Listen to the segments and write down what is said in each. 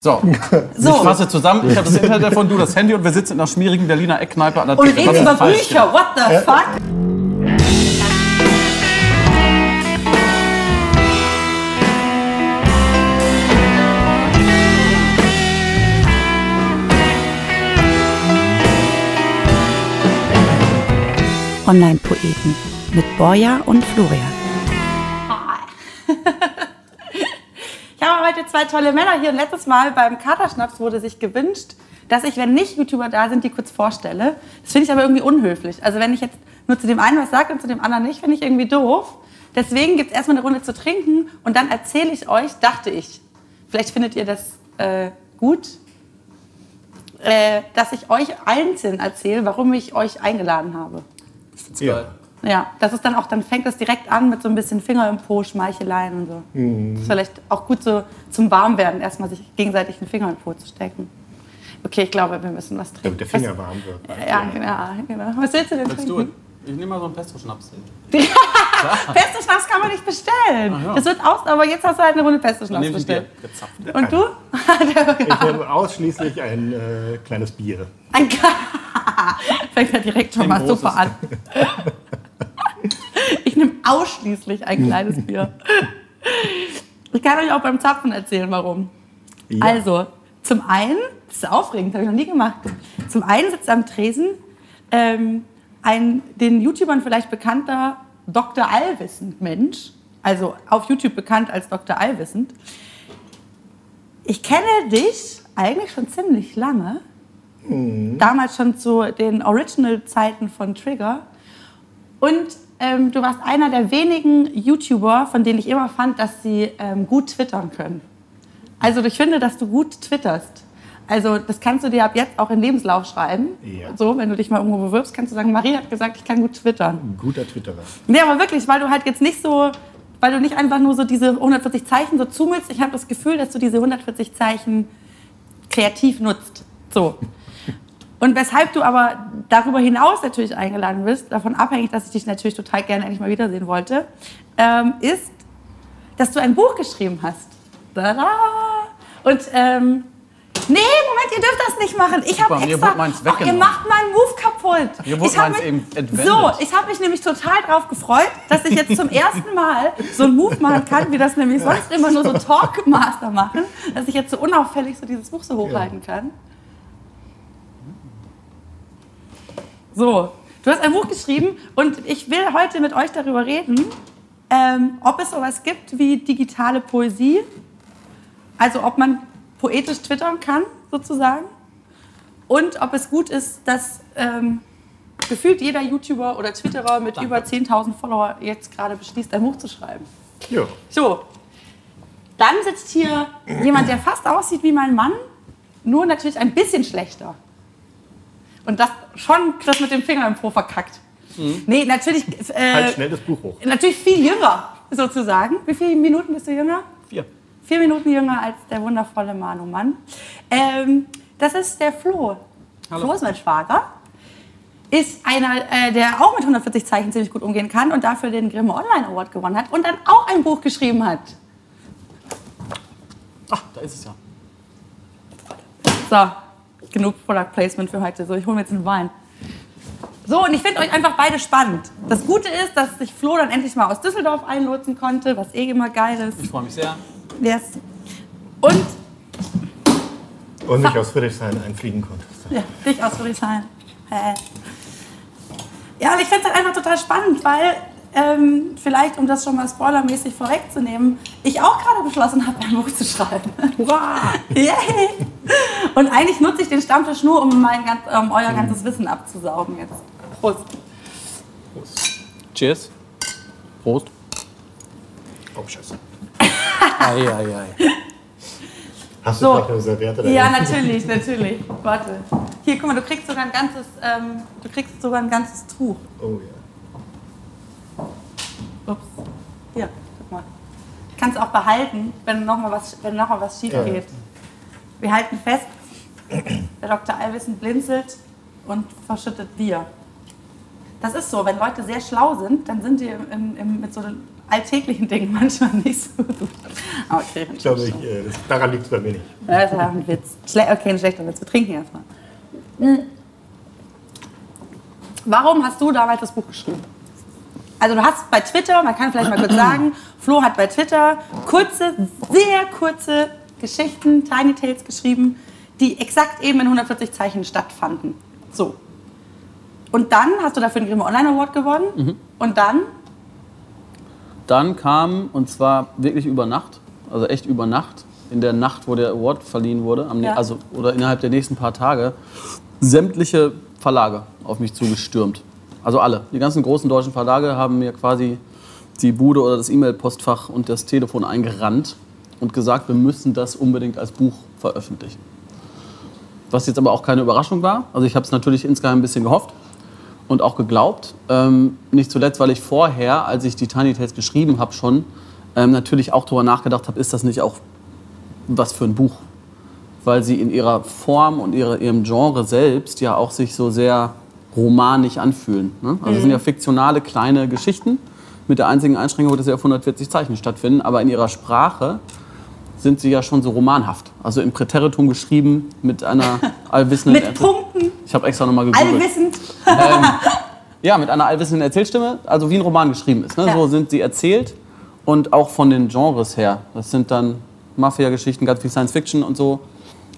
So, so. ich fasse zusammen. Ich habe das Internet davon, du das Handy und wir sitzen in einer schmierigen Berliner Eckkneipe an der Tür. Und reden über Bücher. What the ja. fuck? Online-Poeten mit Borja und Florian. Heute zwei tolle Männer hier. Und letztes Mal beim Katerschnaps wurde sich gewünscht, dass ich, wenn nicht YouTuber da sind, die kurz vorstelle. Das finde ich aber irgendwie unhöflich. Also wenn ich jetzt nur zu dem einen was sage und zu dem anderen nicht, finde ich irgendwie doof. Deswegen gibt es erstmal eine Runde zu trinken und dann erzähle ich euch, dachte ich, vielleicht findet ihr das äh, gut, äh, dass ich euch einzeln erzähle, warum ich euch eingeladen habe. Ich finde geil. Ja, das ist dann auch, dann fängt das direkt an mit so ein bisschen Finger im Po, Schmeicheleien und so. Mhm. Das ist vielleicht auch gut so zum Warmwerden, erstmal sich gegenseitig einen Finger im Po zu stecken. Okay, ich glaube, wir müssen was trinken. Damit der Finger was, warm wird. Ja, ja, genau. Was willst du denn Willst trinken? Du? Ich nehme mal so einen Pesto-Schnaps. Pesto-Schnaps kann man nicht bestellen. ja. Das wird aus, aber jetzt hast du halt eine Runde Pesto-Schnaps bestellt. Und du? ich nehme ausschließlich ein äh, kleines Bier. Ein Fängt ja direkt schon ein mal super an. Ich nehme ausschließlich ein kleines Bier. Ich kann euch auch beim Zapfen erzählen, warum. Ja. Also, zum einen, das ist aufregend, das habe ich noch nie gemacht. Zum einen sitzt am Tresen ähm, ein den YouTubern vielleicht bekannter Dr. Allwissend Mensch, also auf YouTube bekannt als Dr. Allwissend. Ich kenne dich eigentlich schon ziemlich lange. Mhm. Damals schon zu den Original-Zeiten von Trigger. Und ähm, du warst einer der wenigen YouTuber, von denen ich immer fand, dass sie ähm, gut twittern können. Also ich finde, dass du gut twitterst. Also das kannst du dir ab jetzt auch in Lebenslauf schreiben. Ja. So, wenn du dich mal irgendwo bewirbst, kannst du sagen, Marie hat gesagt, ich kann gut twittern. Ein guter Twitterer. Nee, aber wirklich, weil du halt jetzt nicht so, weil du nicht einfach nur so diese 140 Zeichen so zumülst. Ich habe das Gefühl, dass du diese 140 Zeichen kreativ nutzt. So. Und weshalb du aber darüber hinaus natürlich eingeladen bist, davon abhängig, dass ich dich natürlich total gerne endlich mal wiedersehen wollte, ähm, ist, dass du ein Buch geschrieben hast. Tada! Und ähm, Nee, Moment, ihr dürft das nicht machen. Ich habe extra. Ach, ihr macht meinen Move kaputt. Mir wurde meins eben entwendet. So, ich habe mich nämlich total darauf gefreut, dass ich jetzt zum ersten Mal so einen Move machen kann, wie das nämlich sonst immer nur so Talkmaster machen, dass ich jetzt so unauffällig so dieses Buch so hochhalten kann. So, du hast ein Buch geschrieben und ich will heute mit euch darüber reden, ähm, ob es sowas gibt wie digitale Poesie. Also ob man poetisch twittern kann, sozusagen. Und ob es gut ist, dass ähm, gefühlt jeder YouTuber oder Twitterer mit Danke. über 10.000 Follower jetzt gerade beschließt, ein Buch zu schreiben. Ja. So, dann sitzt hier jemand, der fast aussieht wie mein Mann, nur natürlich ein bisschen schlechter. Und das schon das mit dem Finger im Po verkackt. Mhm. Nee, natürlich. Äh, halt schnell das Buch hoch. Natürlich viel jünger, sozusagen. Wie viele Minuten bist du jünger? Vier. Vier Minuten jünger als der wundervolle Manu Mann. Ähm, das ist der Flo. Hallo. Flo ist mein Schwager. Ist einer, äh, der auch mit 140 Zeichen ziemlich gut umgehen kann und dafür den Grimme Online Award gewonnen hat und dann auch ein Buch geschrieben hat. Ach, da ist es ja. So, genug Product Placement für heute. So, ich hole mir jetzt einen Wein. So, und ich finde euch einfach beide spannend. Das Gute ist, dass sich Flo dann endlich mal aus Düsseldorf einlotsen konnte, was eh immer geil ist. Ich freue mich sehr. Yes. Und. Und mich aus Friedrichshain einfliegen konnte. Ja, dich aus Friedrichshain. Ja, und ich finde es halt einfach total spannend, weil ähm, vielleicht, um das schon mal spoilermäßig vorwegzunehmen, ich auch gerade beschlossen habe, ein Buch zu schreiben. Hurra! Yay! Und eigentlich nutze ich den Stammtisch nur, um, mein, um euer ganzes Wissen abzusaugen jetzt. Prost. Prost. Cheers. Prost. Oh, scheiße. ei, ei, ei. Hast du so. vielleicht eine Serviette Ja, natürlich, natürlich. Warte. Hier, guck mal, du kriegst sogar ein ganzes, ähm, du kriegst sogar ein ganzes Tuch. Oh ja. Ups. Hier, guck mal. Kannst du auch behalten, wenn noch mal was, wenn noch mal was schief geht. Ja. Wir halten fest, der Dr. Allwissen blinzelt und verschüttet Bier. Das ist so, wenn Leute sehr schlau sind, dann sind die im, im, mit so alltäglichen Dingen manchmal nicht so gut. Aber okay, Ich glaube, ich, äh, das, daran liegt es bei mir nicht. Ja, das war ein Witz. Schle okay, ein schlechter Witz. Wir trinken erstmal. Hm. Warum hast du damals das Buch geschrieben? Also du hast bei Twitter, man kann vielleicht mal kurz sagen, Flo hat bei Twitter kurze, sehr kurze Geschichten, Tiny Tales geschrieben, die exakt eben in 140 Zeichen stattfanden. So. Und dann hast du dafür den Grimme Online Award gewonnen. Und dann, Dann kam, und zwar wirklich über Nacht, also echt über Nacht, in der Nacht, wo der Award verliehen wurde, Ja. also, oder innerhalb der nächsten paar Tage, sämtliche Verlage auf mich zugestürmt. Also alle. Die ganzen großen deutschen Verlage haben mir quasi die Bude oder das E-Mail-Postfach und das Telefon eingerannt und gesagt, wir müssen das unbedingt als Buch veröffentlichen. Was jetzt aber auch keine Überraschung war. Also ich habe es natürlich insgeheim ein bisschen gehofft und auch geglaubt. Ähm, nicht zuletzt, weil ich vorher, als ich die Tiny Tales geschrieben habe, schon ähm, natürlich auch darüber nachgedacht habe, ist das nicht auch was für ein Buch? Weil sie in ihrer Form und ihre, ihrem Genre selbst ja auch sich so sehr romanisch anfühlen. Ne? Also es sind ja fiktionale kleine Geschichten mit der einzigen Einschränkung, dass sie auf 140 Zeichen stattfinden, aber in ihrer Sprache sind sie ja schon so romanhaft. Also im Präteritum geschrieben mit einer allwissenden mit Punkten, Ich habe extra nochmal gegoogelt. allwissend. Ja, mit einer allwissenden Erzählstimme, also wie ein Roman geschrieben ist. Ne? Ja. So sind sie erzählt und auch von den Genres her. Das sind dann Mafia-Geschichten, ganz viel Science-Fiction und so.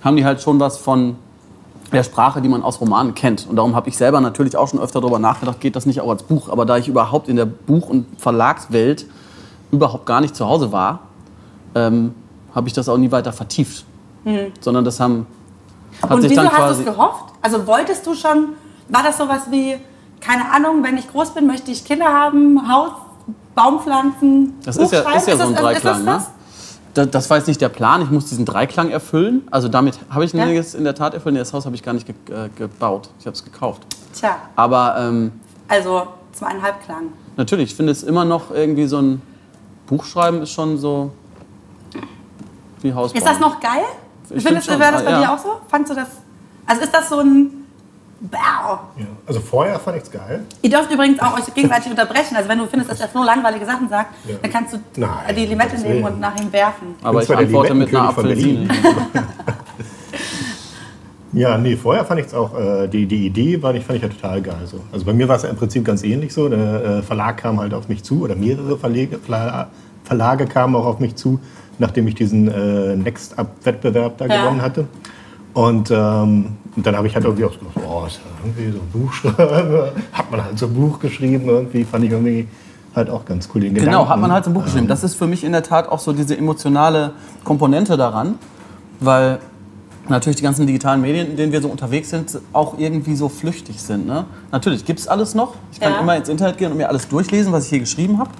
Haben die halt schon was von der Sprache, die man aus Romanen kennt. Und darum habe ich selber natürlich auch schon öfter darüber nachgedacht, geht das nicht auch als Buch. Aber da ich überhaupt in der Buch- und Verlagswelt überhaupt gar nicht zu Hause war, ähm, habe ich das auch nie weiter vertieft. Sondern das haben, hat. Und sich wieso dann hast du quasi... es gehofft? Also wolltest du schon, war das sowas wie, keine Ahnung, wenn ich groß bin, möchte ich Kinder haben, Haus, Baumpflanzen, Das Buch ist ja, schreiben? ist ja so ein also ist das Dreiklang. das? Ne? Da- Das war jetzt nicht der Plan. Ich muss diesen Dreiklang erfüllen. Also damit habe ich Ja. es in der Tat erfüllt. Nee, Das Haus habe ich gar nicht ge äh, gebaut. Ich habe es gekauft. Tja, Aber ähm, also zweieinhalb Klang. natürlich, ich finde es immer noch irgendwie so ein Buchschreiben ist schon so wie Hausbauen. Ist das noch geil? Ich Findest du, wäre das bei ja. dir auch so? Fandst du das? Also ist das so ein. Ja. Also vorher fand ich es geil. Ihr dürft übrigens auch euch gegenseitig unterbrechen. Also wenn du findest, dass der Flo langweilige Sachen sagt, Ja. dann kannst du Nein, die Limette nehmen und nach ihm werfen. Aber ich antworte mit einer Apfelsine. Ja, nee, vorher fand ich es auch, äh, die, die Idee war, ich, fand ich ja total geil. So. Also bei mir war es ja im Prinzip ganz ähnlich so. Der äh, Verlag kam halt auf mich zu oder mehrere Verlage, Verla- Verlage kamen auch auf mich zu, nachdem ich diesen äh, Next-Up-Wettbewerb da Ja. gewonnen hatte. Und, ähm, und dann habe ich halt irgendwie auch so gedacht, oh, ist ja irgendwie so ein Buch schreiben. Hat man halt so ein Buch geschrieben irgendwie, fand ich irgendwie halt auch ganz cool. Den Genau, Gedanken. hat man halt so ein Buch geschrieben. Das ist für mich in der Tat auch so diese emotionale Komponente daran, weil natürlich die ganzen digitalen Medien, in denen wir so unterwegs sind, auch irgendwie so flüchtig sind. Ne? Natürlich gibt es alles noch. Ich kann Ja. immer ins Internet gehen und mir alles durchlesen, was ich hier geschrieben habe.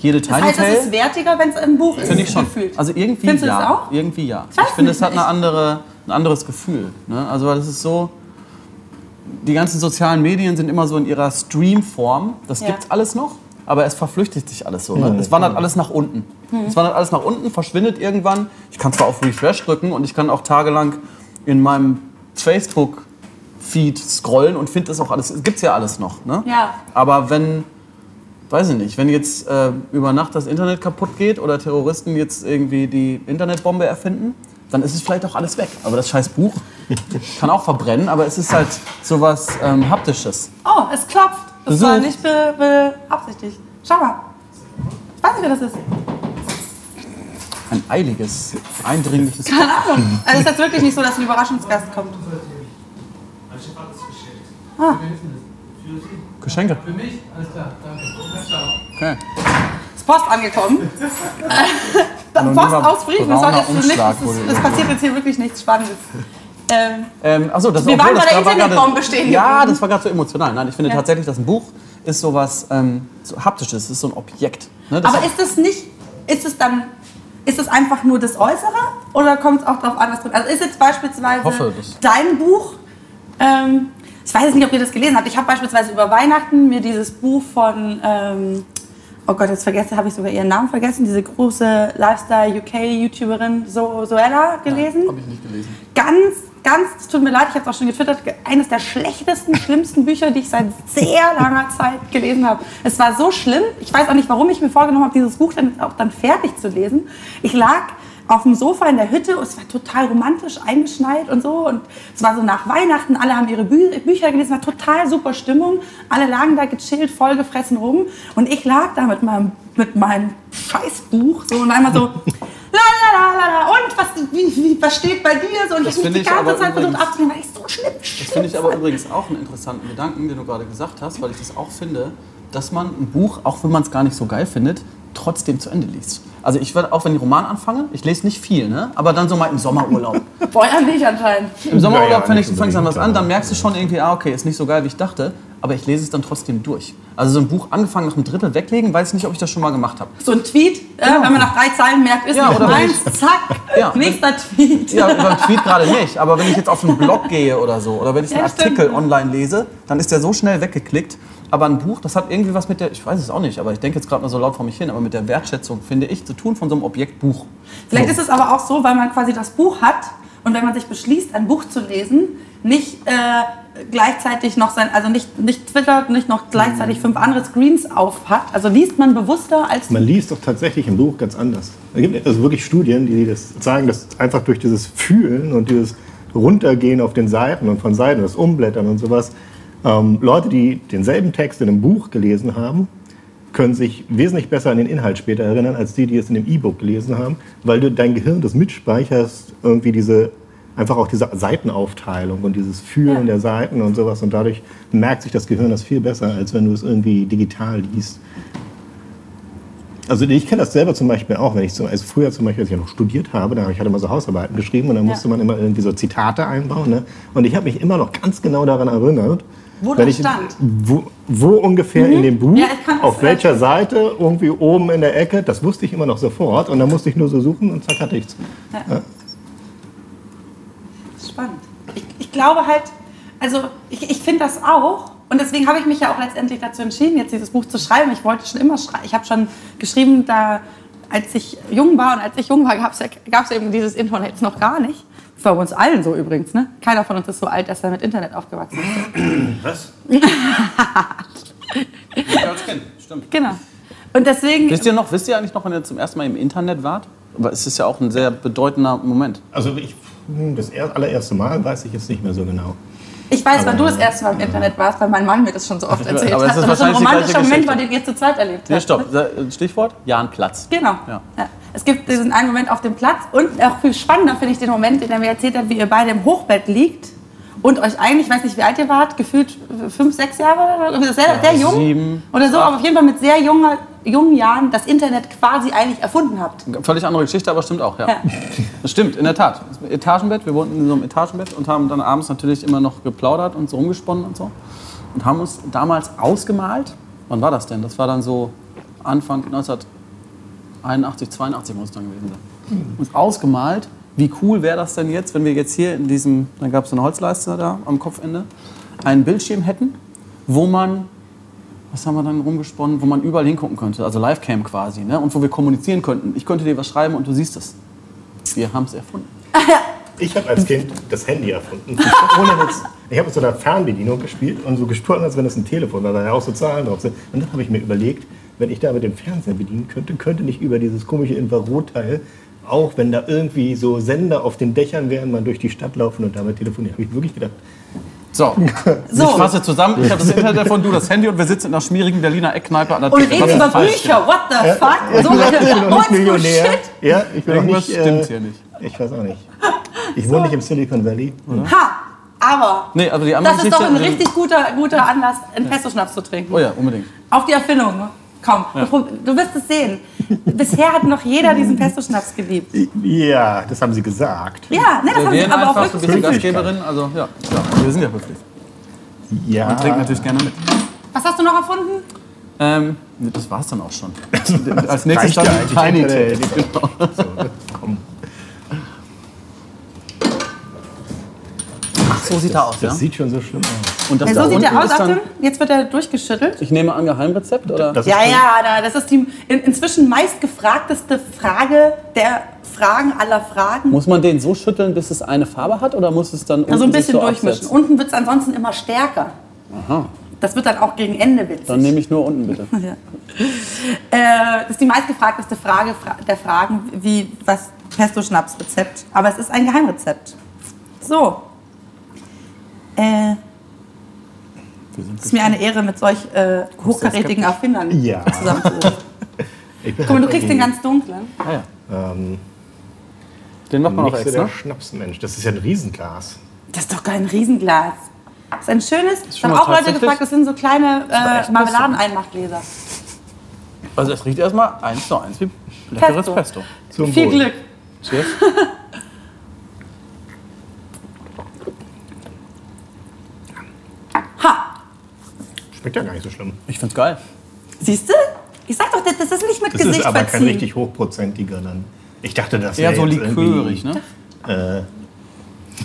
Jede Das heißt, es ist Tiny wertiger, wenn es im Buch ist. Finde ich schon. Gefühlt. Also irgendwie Findest du ja. das auch? Irgendwie ja. Ich Ich finde, es hat eine andere, ein anderes Gefühl. Ne? Also weil es ist so, die ganzen sozialen Medien sind immer so in ihrer Streamform. Das Ja. gibt's alles noch, aber es verflüchtigt sich alles so. Ne? Es wandert alles nach unten. Hm. Es wandert alles nach unten, verschwindet irgendwann. Ich kann zwar auf Refresh drücken und ich kann auch tagelang in meinem Facebook-Feed scrollen und finde das auch alles. Es gibt's ja alles noch. Ne? Ja. Aber wenn weiß ich nicht, wenn jetzt äh, über Nacht das Internet kaputt geht oder Terroristen jetzt irgendwie die Internetbombe erfinden, dann ist es vielleicht auch alles weg. Aber das scheiß Buch kann auch verbrennen, aber es ist halt sowas ähm, Haptisches. Oh, es klopft. Das Besuch. war nicht be beabsichtigt. Schau mal. Ich weiß nicht, wer das ist. Ein eiliges, eindringliches Keine Ahnung. Also es ist jetzt wirklich nicht so, dass ein Überraschungsgast kommt. Ah, Geschenke. Für mich? Alles klar, danke. Okay. ist Post angekommen. Post aus Briefen. Das, jetzt das, ist, das passiert jetzt hier wirklich nichts Spannendes. Ähm, Ähm, achso, das Wir waren das bei der Internetbombe stehen Ja, das war gerade so emotional. Nein, ich finde Ja. tatsächlich, dass ein Buch ist sowas ähm, so haptisches, es ist so ein Objekt. Ne? Das aber ist es nicht, ist es dann, ist es einfach nur das Äußere oder kommt es auch darauf an, was drin Also ist jetzt beispielsweise Hoffe, das- dein Buch, ähm, ich weiß jetzt nicht, ob ihr das gelesen habt, ich habe beispielsweise über Weihnachten mir dieses Buch von, ähm, oh Gott, jetzt vergesse, habe ich sogar ihren Namen vergessen, diese große Lifestyle-UK-YouTuberin so Zoella gelesen. Habe ich nicht gelesen. Ganz, ganz, es tut mir leid, ich habe es auch schon getwittert, eines der schlechtesten, schlimmsten Bücher, die ich seit sehr langer Zeit gelesen habe. Es war so schlimm, ich weiß auch nicht, warum ich mir vorgenommen habe, dieses Buch dann auch dann fertig zu lesen. Ich lag auf dem Sofa in der Hütte. Und es war total romantisch eingeschneit und so. Und es war so nach Weihnachten, alle haben ihre Bü Bücher gelesen, war total super Stimmung, alle lagen da gechillt, vollgefressen rum. Und ich lag da mit meinem, mit meinem Scheißbuch so und einmal so la la la la la. Und was, wie, wie, was steht bei dir? So und Das ich mich die ganze Zeit versucht abzunehmen, weil ich so schlimm, Das finde ich aber übrigens auch einen interessanten Gedanken, den du gerade gesagt hast, weil ich das auch finde, dass man ein Buch, auch wenn man es gar nicht so geil findet, trotzdem zu Ende liest. Also ich werde auch, wenn ich Roman anfange, ich lese nicht viel, ne? aber dann so mal im Sommerurlaub. Feuer nicht anscheinend. Im Sommerurlaub Naja, fäng ich, fängst an was an, dann merkst du schon irgendwie, ah, okay, ist nicht so geil, wie ich dachte, aber ich lese es dann trotzdem durch. Also so ein Buch angefangen nach einem Drittel weglegen, weiß ich nicht, ob ich das schon mal gemacht habe. So ein Tweet, äh, wenn man nach drei Zeilen merkt, ist Ja, nicht wenn meins, zack, Ja, nächster Tweet. Ja, beim Tweet gerade nicht, aber wenn ich jetzt auf einen Blog gehe oder so, oder wenn ich einen Ja, stimmt. Artikel online lese, dann ist der so schnell weggeklickt. Aber ein Buch, das hat irgendwie was mit der, ich weiß es auch nicht, aber ich denke jetzt gerade mal so laut vor mich hin, aber mit der Wertschätzung, finde ich, zu tun von so einem Objekt Buch. Vielleicht ist es aber auch so, weil man quasi das Buch hat und wenn man sich beschließt, ein Buch zu lesen, nicht äh, gleichzeitig noch sein, also nicht, nicht twittert, nicht noch gleichzeitig fünf andere Screens auf hat. Also liest man bewusster als Man liest doch tatsächlich im Buch ganz anders. Es gibt also wirklich Studien, die das zeigen, dass einfach durch dieses Fühlen und dieses Runtergehen auf den Seiten und von Seiten, das Umblättern und sowas, ähm, Leute, die denselben Text in einem Buch gelesen haben, können sich wesentlich besser an den Inhalt später erinnern, als die, die es in dem E-Book gelesen haben, weil du dein Gehirn das mitspeicherst, irgendwie diese, einfach auch diese Seitenaufteilung und dieses Fühlen Ja. der Seiten und sowas und dadurch merkt sich das Gehirn das viel besser, als wenn du es irgendwie digital liest. Also ich kenne das selber zum Beispiel auch, wenn ich so, also früher zum Beispiel, als ich noch studiert habe, da habe ich hatte immer so Hausarbeiten geschrieben und dann musste man immer irgendwie so Zitate einbauen. Ne? Und ich habe mich immer noch ganz genau daran erinnert, Wo wenn das ich, stand. Wo, wo ungefähr in dem Buch, Ja, ich kann das auf welcher Seite, irgendwie oben in der Ecke, das wusste ich immer noch sofort und dann musste ich nur so suchen und zack hatte ich's. Das ist spannend. Ich, ich glaube halt, also ich, ich finde das auch. Und deswegen habe ich mich ja auch letztendlich dazu entschieden, jetzt dieses Buch zu schreiben. Ich wollte schon immer schreiben. Ich habe schon geschrieben, da, als ich jung war. Und als ich jung war, gab es ja, eben dieses Internet noch gar nicht. Das war bei uns allen so übrigens. Ne? Keiner von uns ist so alt, dass er mit Internet aufgewachsen ist. Was? als Kind, stimmt. Genau. Und deswegen, Wisst ihr noch, wisst ihr eigentlich noch, wenn ihr zum ersten Mal im Internet wart? Aber es ist ja auch ein sehr bedeutender Moment. Also ich, hm, das er- allererste Mal weiß ich jetzt nicht mehr so genau. ich weiß, wann du das erste Mal im Internet warst, weil mein Mann mir das schon so oft erzählt Aber es hat. das ist ein wahrscheinlich die romantischer Moment war, den ihr zu zweit erlebt habt. Nee, stopp. Stichwort? Jan Platz. Genau. Ja. Ja. Es gibt diesen einen Moment auf dem Platz und auch viel spannender finde ich den Moment, den er mir erzählt hat, wie ihr beide im Hochbett liegt und euch eigentlich, ich weiß nicht, wie alt ihr wart, gefühlt fünf, sechs Jahre oder so, sehr, sehr jung sieben, oder so, aber auf jeden Fall mit sehr junger, jungen Jahren das Internet quasi eigentlich erfunden habt. Völlig andere Geschichte, aber stimmt auch, ja. Ja. Das stimmt, in der Tat. Etagenbett, wir wohnten in so einem Etagenbett und haben dann abends natürlich immer noch geplaudert und so rumgesponnen und so. Und haben uns damals ausgemalt. Wann war das denn? Das war dann so Anfang 1981, 82 muss es dann gewesen sein. Uns ausgemalt, wie cool wäre das denn jetzt, wenn wir jetzt hier in diesem, dann gab es eine Holzleiste da am Kopfende, einen Bildschirm hätten, wo man was haben wir dann rumgesponnen, wo man überall hingucken könnte, also Livecam quasi, ne? und wo wir kommunizieren könnten. Ich könnte dir was schreiben und du siehst es. Wir haben es erfunden. Ich habe als Kind das Handy erfunden. Ich habe mit so einer Fernbedienung gespielt und so gesprochen, als wenn es ein Telefon war, da auch so Zahlen drauf sind. Und dann habe ich mir überlegt, wenn ich da mit dem Fernseher bedienen könnte, könnte nicht über dieses komische Infrarotteil, auch wenn da irgendwie so Sender auf den Dächern wären, man durch die Stadt laufen und damit telefonieren. Habe ich wirklich gedacht, So, So. ich fasse zusammen. Ich habe das Internet davon, du das Handy und wir sitzen in einer schmierigen Berliner Eckkneipe an der Und reden über? Bücher, what the fuck? So ich bin noch nicht Millionär. shit. Ja, ich bin Irgendwas nicht. äh, stimmt hier nicht. Ich weiß auch nicht. Ich wohne nicht im Silicon Valley. Ha, aber Nee, also die andere das ist doch ein Geschichte- richtig guter, guter Anlass, einen Pesto-Schnaps zu trinken. Oh ja, unbedingt. Auf die Erfindung. Komm, du, du wirst es sehen. Bisher hat noch jeder diesen Pesto-Schnaps geliebt. Ja, das haben sie gesagt. Ja, ne, das Wir haben sie aber auch wirklich gesagt. Gastgeberin, also ja, ja, wir sind ja höflich. Ja. Und trinken natürlich gerne mit. Was hast du noch erfunden? Ähm, das war's dann auch schon. Als nächstes ja dann Tiny Tape. Genau. Komm. So sieht er aus, Das ja? sieht schon so schlimm aus. Und das Ja, da so sieht unten er aus. Achtung, jetzt wird er durchgeschüttelt. ich nehme an, Geheimrezept, oder? Das ist Ja, ja, da- das ist die in, inzwischen meistgefragteste Frage der Fragen aller Fragen. Muss man den so schütteln, bis es eine Farbe hat, oder muss es dann Also ein unten sich bisschen so durchmischen. absetzen? Unten wird es ansonsten immer stärker. Das wird dann auch gegen Ende witzig. Dann nehme ich nur unten, bitte. Ja. Äh, das ist die meistgefragteste Frage fra- der Fragen, wie was Pesto-Schnaps-Rezept. Aber es ist ein Geheimrezept. So. Äh, es ist mir eine Ehre, mit solch äh, hochkarätigen Erfindern Ja. zusammenzusitzen. Ich bin Guck mal, du halt kriegst den ganz dunklen. Ah, ja. Ähm, Den macht man auch extra. der Schnapsmensch. Das ist ja ein Riesenglas. Das ist doch kein Riesenglas. Das ist ein schönes. Haben mal auch Leute gefragt, das sind so kleine äh, Marmeladeneinmachgläser. Also es riecht erstmal eins zu eins wie leckeres Pesto. Pesto. Viel Wohl. Glück. Cheers. Schmeckt ja gar nicht so schlimm. Ich find's geil. Siehst du? Ich sag doch, das das ist nicht mit Das Gesicht ist aber kein verziehen. richtig hochprozentiger dann. Ich dachte, das Eher wäre so jetzt likörig, ne? Äh,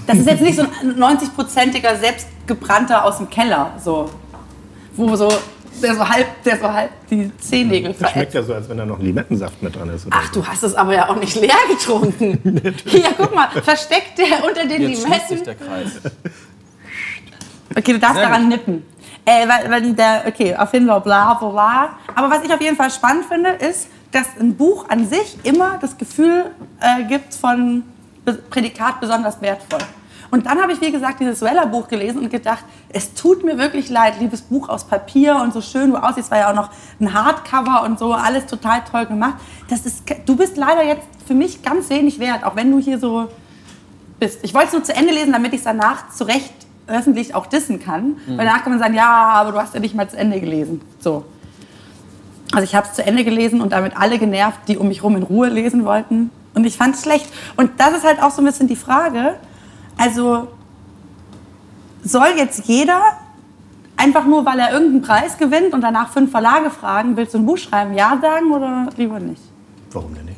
Das ist jetzt nicht so ein 90-prozentiger selbstgebrannter aus dem Keller, so. Wo so, der so halb, der so halb die Zehennägel das schmeckt verätzt. ja so, als wenn da noch Limettensaft mit dran ist. Oder Ach, du hast es aber ja auch nicht leer getrunken. Hier, guck mal, versteckt der unter den Jetzt schließt sich Limetten. der Kreis. Okay, du darfst Sehr daran nippen. Äh, weil der, okay, auf jeden Fall bla bla bla. Aber was ich auf jeden Fall spannend finde, ist, dass ein Buch an sich immer das Gefühl äh, gibt von Prädikat besonders wertvoll. Und dann habe ich, wie gesagt, dieses Weller-Buch gelesen und gedacht, es tut mir wirklich leid, liebes Buch aus Papier und so schön du aussiehst, war ja auch noch ein Hardcover und so, alles total toll gemacht. Das ist, du bist leider jetzt für mich ganz wenig wert, auch wenn du hier so bist. Ich wollte es nur zu Ende lesen, damit ich es danach zu Recht öffentlich auch dissen kann. Weil danach kann man sagen, ja, aber du hast ja nicht mal zu Ende gelesen. So. Also ich habe es zu Ende gelesen und damit alle genervt, die um mich rum in Ruhe lesen wollten. Und ich fand es schlecht. Und das ist halt auch so ein bisschen die Frage. Also soll jetzt jeder einfach nur, weil er irgendeinen Preis gewinnt und danach fünf Verlage fragen, willst du ein Buch schreiben, ja sagen oder lieber nicht? Warum denn nicht?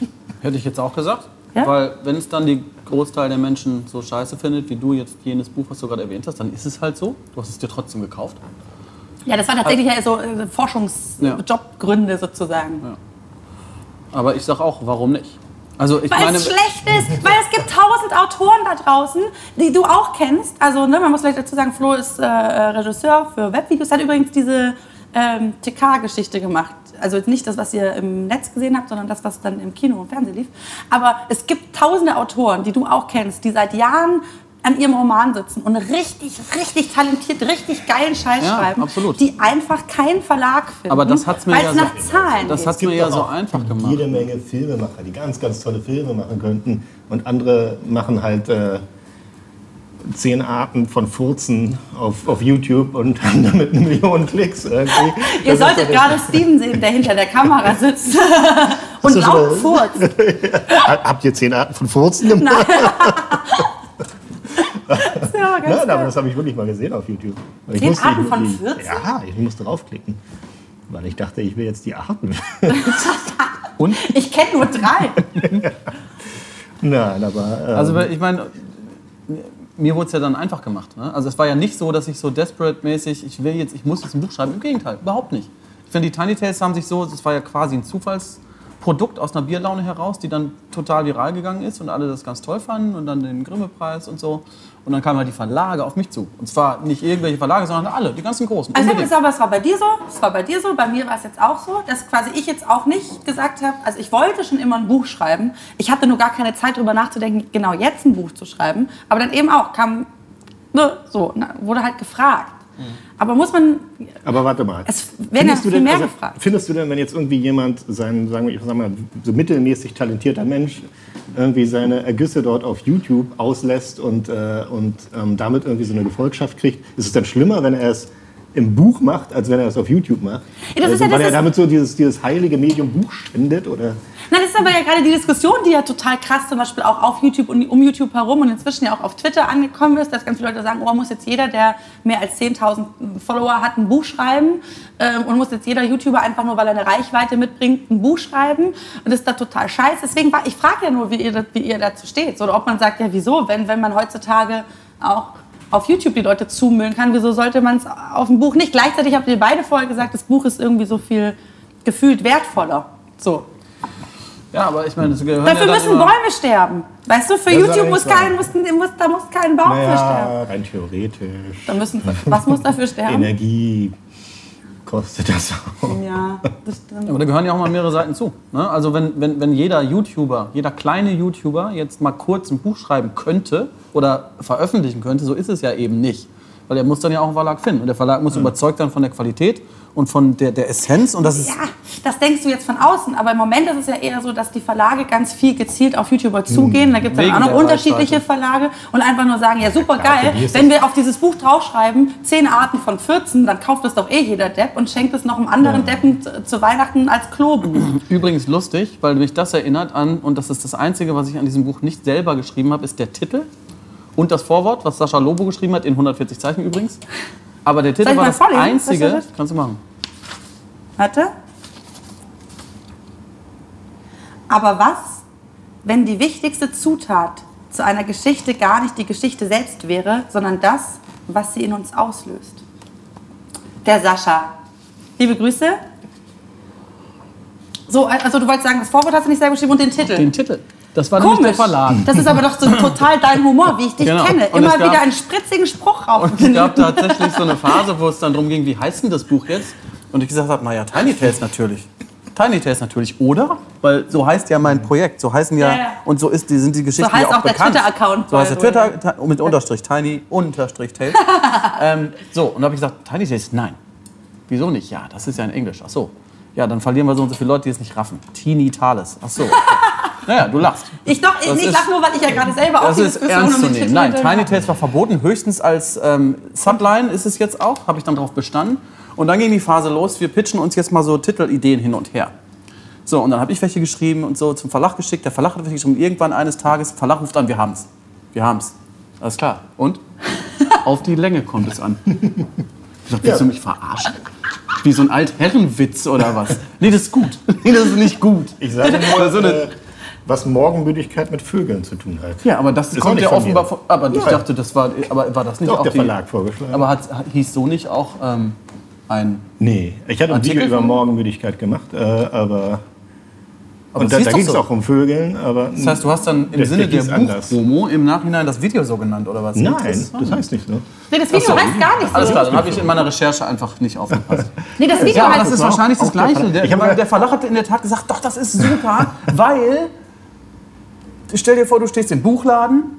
Hätte ich jetzt auch gesagt. Ja? Weil wenn es dann die Großteil der Menschen so scheiße findet, wie du jetzt jenes Buch, was du gerade erwähnt hast, dann ist es halt so. Du hast es dir trotzdem gekauft. Ja, das war tatsächlich ja so äh, Forschungsjobgründe sozusagen. Aber ich sag auch, warum nicht? Also ich Weil meine, es schlecht ist, weil es gibt tausend Autoren da draußen, die du auch kennst. Also ne, man muss vielleicht dazu sagen, Flo ist äh, Regisseur für Webvideos, hat übrigens diese ähm, TK-Geschichte gemacht. Also nicht das, was ihr im Netz gesehen habt, sondern das, was dann im Kino und Fernsehen lief. Aber es gibt tausende Autoren, die du auch kennst, die seit Jahren an ihrem Roman sitzen und richtig, richtig talentiert, richtig geilen Scheiß Ja, schreiben, absolut. die einfach keinen Verlag finden, Aber das hat's mir weil ja es so- nach Zahlen das hat's mir ja so einfach gemacht. Jede Menge Filmemacher, die ganz, ganz tolle Filme machen könnten. Und andere machen halt äh, zehn Arten von Furzen auf, auf YouTube und haben damit eine Million Klicks irgendwie. Ihr Das solltet gerade Steven sehen, der hinter der Kamera sitzt und laut so? furzt. Ha- Habt ihr zehn Arten von Furzen gemacht? Ja, ganz Nein, aber das habe ich wirklich mal gesehen auf YouTube. Ich Zehn musste- Arten von ich- Furzen? Ja, ich musste draufklicken. Weil ich dachte, ich will jetzt die Arten. und? Ich kenne nur drei. Nein, aber. Ähm, Also ich meine, mir wurde es ja dann einfach gemacht. Ne? Also es war ja nicht so, dass ich so desperate-mäßig, ich will jetzt, ich muss jetzt ein Buch schreiben. Im Gegenteil, überhaupt nicht. Ich finde, die Tiny Tales haben sich so, das war ja quasi ein Zufallsprodukt aus einer Bierlaune heraus, die dann total viral gegangen ist und alle das ganz toll fanden und dann den Grimme-Preis und so. Und dann kamen halt die Verlage auf mich zu. Und zwar nicht irgendwelche Verlage, sondern alle, die ganzen großen. Also ich unbedingt. aber es war bei dir so, es war bei dir so, bei mir war es jetzt auch so, dass quasi ich jetzt auch nicht gesagt habe, also ich wollte schon immer ein Buch schreiben. Ich hatte nur gar keine Zeit darüber nachzudenken, genau jetzt ein Buch zu schreiben. Aber dann eben auch kam, ne, so, na, wurde halt gefragt. Aber muss man, Aber warte mal. Es werden ja Findest du viel denn- mehr also, gefragt. Findest du denn, wenn jetzt irgendwie jemand, sein, sagen wir, ich sag mal, so mittelmäßig talentierter Mensch, irgendwie seine Ergüsse dort auf YouTube auslässt und, äh, und ähm, damit irgendwie so eine Gefolgschaft kriegt, ist es dann schlimmer, wenn er es im Buch macht, als wenn er es auf YouTube macht? Ja, das ist also, ja- das weil er ist- damit so dieses, dieses heilige Medium Buch spendet? Oder? Na, das ist aber ja gerade die Diskussion, die ja total krass zum Beispiel auch auf YouTube und um YouTube herum und inzwischen ja auch auf Twitter angekommen ist, dass ganz viele Leute sagen, oh, muss jetzt jeder, der mehr als 10.000 Follower hat, ein Buch schreiben ähm, und muss jetzt jeder YouTuber einfach nur, weil er eine Reichweite mitbringt, ein Buch schreiben und das ist da total scheiße. Deswegen war, ich frage ja nur, wie ihr, wie ihr dazu steht oder ob man sagt, ja wieso, wenn, wenn man heutzutage auch auf YouTube die Leute zumüllen kann, wieso sollte man es auf ein Buch nicht? Gleichzeitig habt ihr beide vorher gesagt, das Buch ist irgendwie so viel gefühlt wertvoller. So. Ja, aber ich meine, das gehört Dafür ja müssen immer- Bäume sterben. Weißt du, für YouTube muss kein, muss, muss, da muss kein Baum für sterben. Naja, rein theoretisch. Da müssen, was muss dafür sterben? Energie kostet das auch. Ja, das stimmt. Aber da gehören ja auch mal mehrere Seiten zu. Ne? Also wenn, wenn, wenn jeder YouTuber, jeder kleine YouTuber jetzt mal kurz ein Buch schreiben könnte oder veröffentlichen könnte, so ist es ja eben nicht. Weil er muss dann ja auch einen Verlag finden. Und der Verlag muss überzeugt sein von der Qualität und von der, der Essenz. Und das ist Ja, das denkst du jetzt von außen, aber im Moment ist es ja eher so, dass die Verlage ganz viel gezielt auf YouTuber zugehen. Da gibt es auch noch unterschiedliche. Verlage und einfach nur sagen, ja super geil, wenn wir auf dieses Buch draufschreiben, 10 Arten von 14, dann kauft es doch eh jeder Depp und schenkt es noch einem anderen Deppen zu, zu Weihnachten als Klobuch. übrigens lustig, weil mich das erinnert an, und das ist das Einzige, was ich an diesem Buch nicht selber geschrieben habe, ist der Titel und das Vorwort, was Sascha Lobo geschrieben hat, in 140 Zeichen übrigens. Aber der Titel war das vorlesen, Einzige, da steht? kannst du machen. Warte. Aber was, wenn die wichtigste Zutat zu einer Geschichte gar nicht die Geschichte selbst wäre, sondern das, was sie in uns auslöst? Der Sascha. Liebe Grüße. So, also du wolltest sagen, das Vorwort hast du nicht selber geschrieben und den Titel. Den Titel. Das war nämlich der Komisch. Verlag. Das ist aber doch so total dein Humor, wie ich dich Genau. kenne. Immer gab- wieder einen spritzigen Spruch Und es gab tatsächlich so eine Phase, wo es dann darum ging, wie heißt denn das Buch jetzt? Und ich gesagt habe, naja, Tiny Tales natürlich. Tiny Tales natürlich, oder? Weil so heißt ja mein Projekt. So heißen ja, Ja, ja. und so ist die, sind die Geschichten heißt ja auch, auch der bekannt. Twitter-Account, So heißt der by the way. Twitter ta- mit Unterstrich, Tiny Unterstrich Tales. ähm, so, und da habe ich gesagt, Tiny Tales, nein. Wieso nicht? Ja, das ist ja in Englisch. Ach so. Ja, dann verlieren wir so und so viele Leute, die es nicht raffen. Teeny Tales. Ach so. Okay. naja, du lachst. Ich doch, ich, ich ist- lach nur, weil ich ja gerade selber auch Das die ist Diskussion ernst um zu den Nein, drin Tiny. Tales war verboten, höchstens als ähm, Subline ist es jetzt auch, habe ich dann darauf bestanden. Und dann ging die Phase los, wir pitchen uns jetzt mal so Titelideen hin und her. So, und dann habe ich welche geschrieben und so zum Verlag geschickt. Der Verlag hat welche geschrieben. Irgendwann eines Tages, Verlag ruft an, wir haben's. Wir haben's. Alles klar. Und? Auf die Länge kommt es an. Ich dachte, willst du mich verarschen? Wie so ein Altherrenwitz oder was? Nee, das ist gut. Nee, das ist nicht gut. Ich sage Oder nur, so eine- äh, was Morgenmüdigkeit mit Vögeln zu tun hat. Ja, aber das auch kommt ja offenbar von. Aber ich dachte, das war. Aber war das nicht Doch, auch der die, Verlag vorgeschlagen. Aber hat, hieß so nicht auch ähm, ein. nee, ich hatte ein Artikel Video über Morgenmüdigkeit gemacht, äh, aber, Aber und das da, da ging es so. auch um Vögeln, aber Das heißt, du hast dann im Sinne der. Buchpromo im Nachhinein das Video so genannt, oder was? nein, Das, das heißt nicht so. Nee, das Video so. heißt gar nicht so. Alles klar, dann habe ich in meiner Recherche einfach nicht aufgepasst. Nee, das Video Ja, aber heißt das ist wahrscheinlich das Gleiche. Der Verlag hat in der Tat gesagt, doch, das ist super, weil. Stell dir vor, du stehst im Buchladen,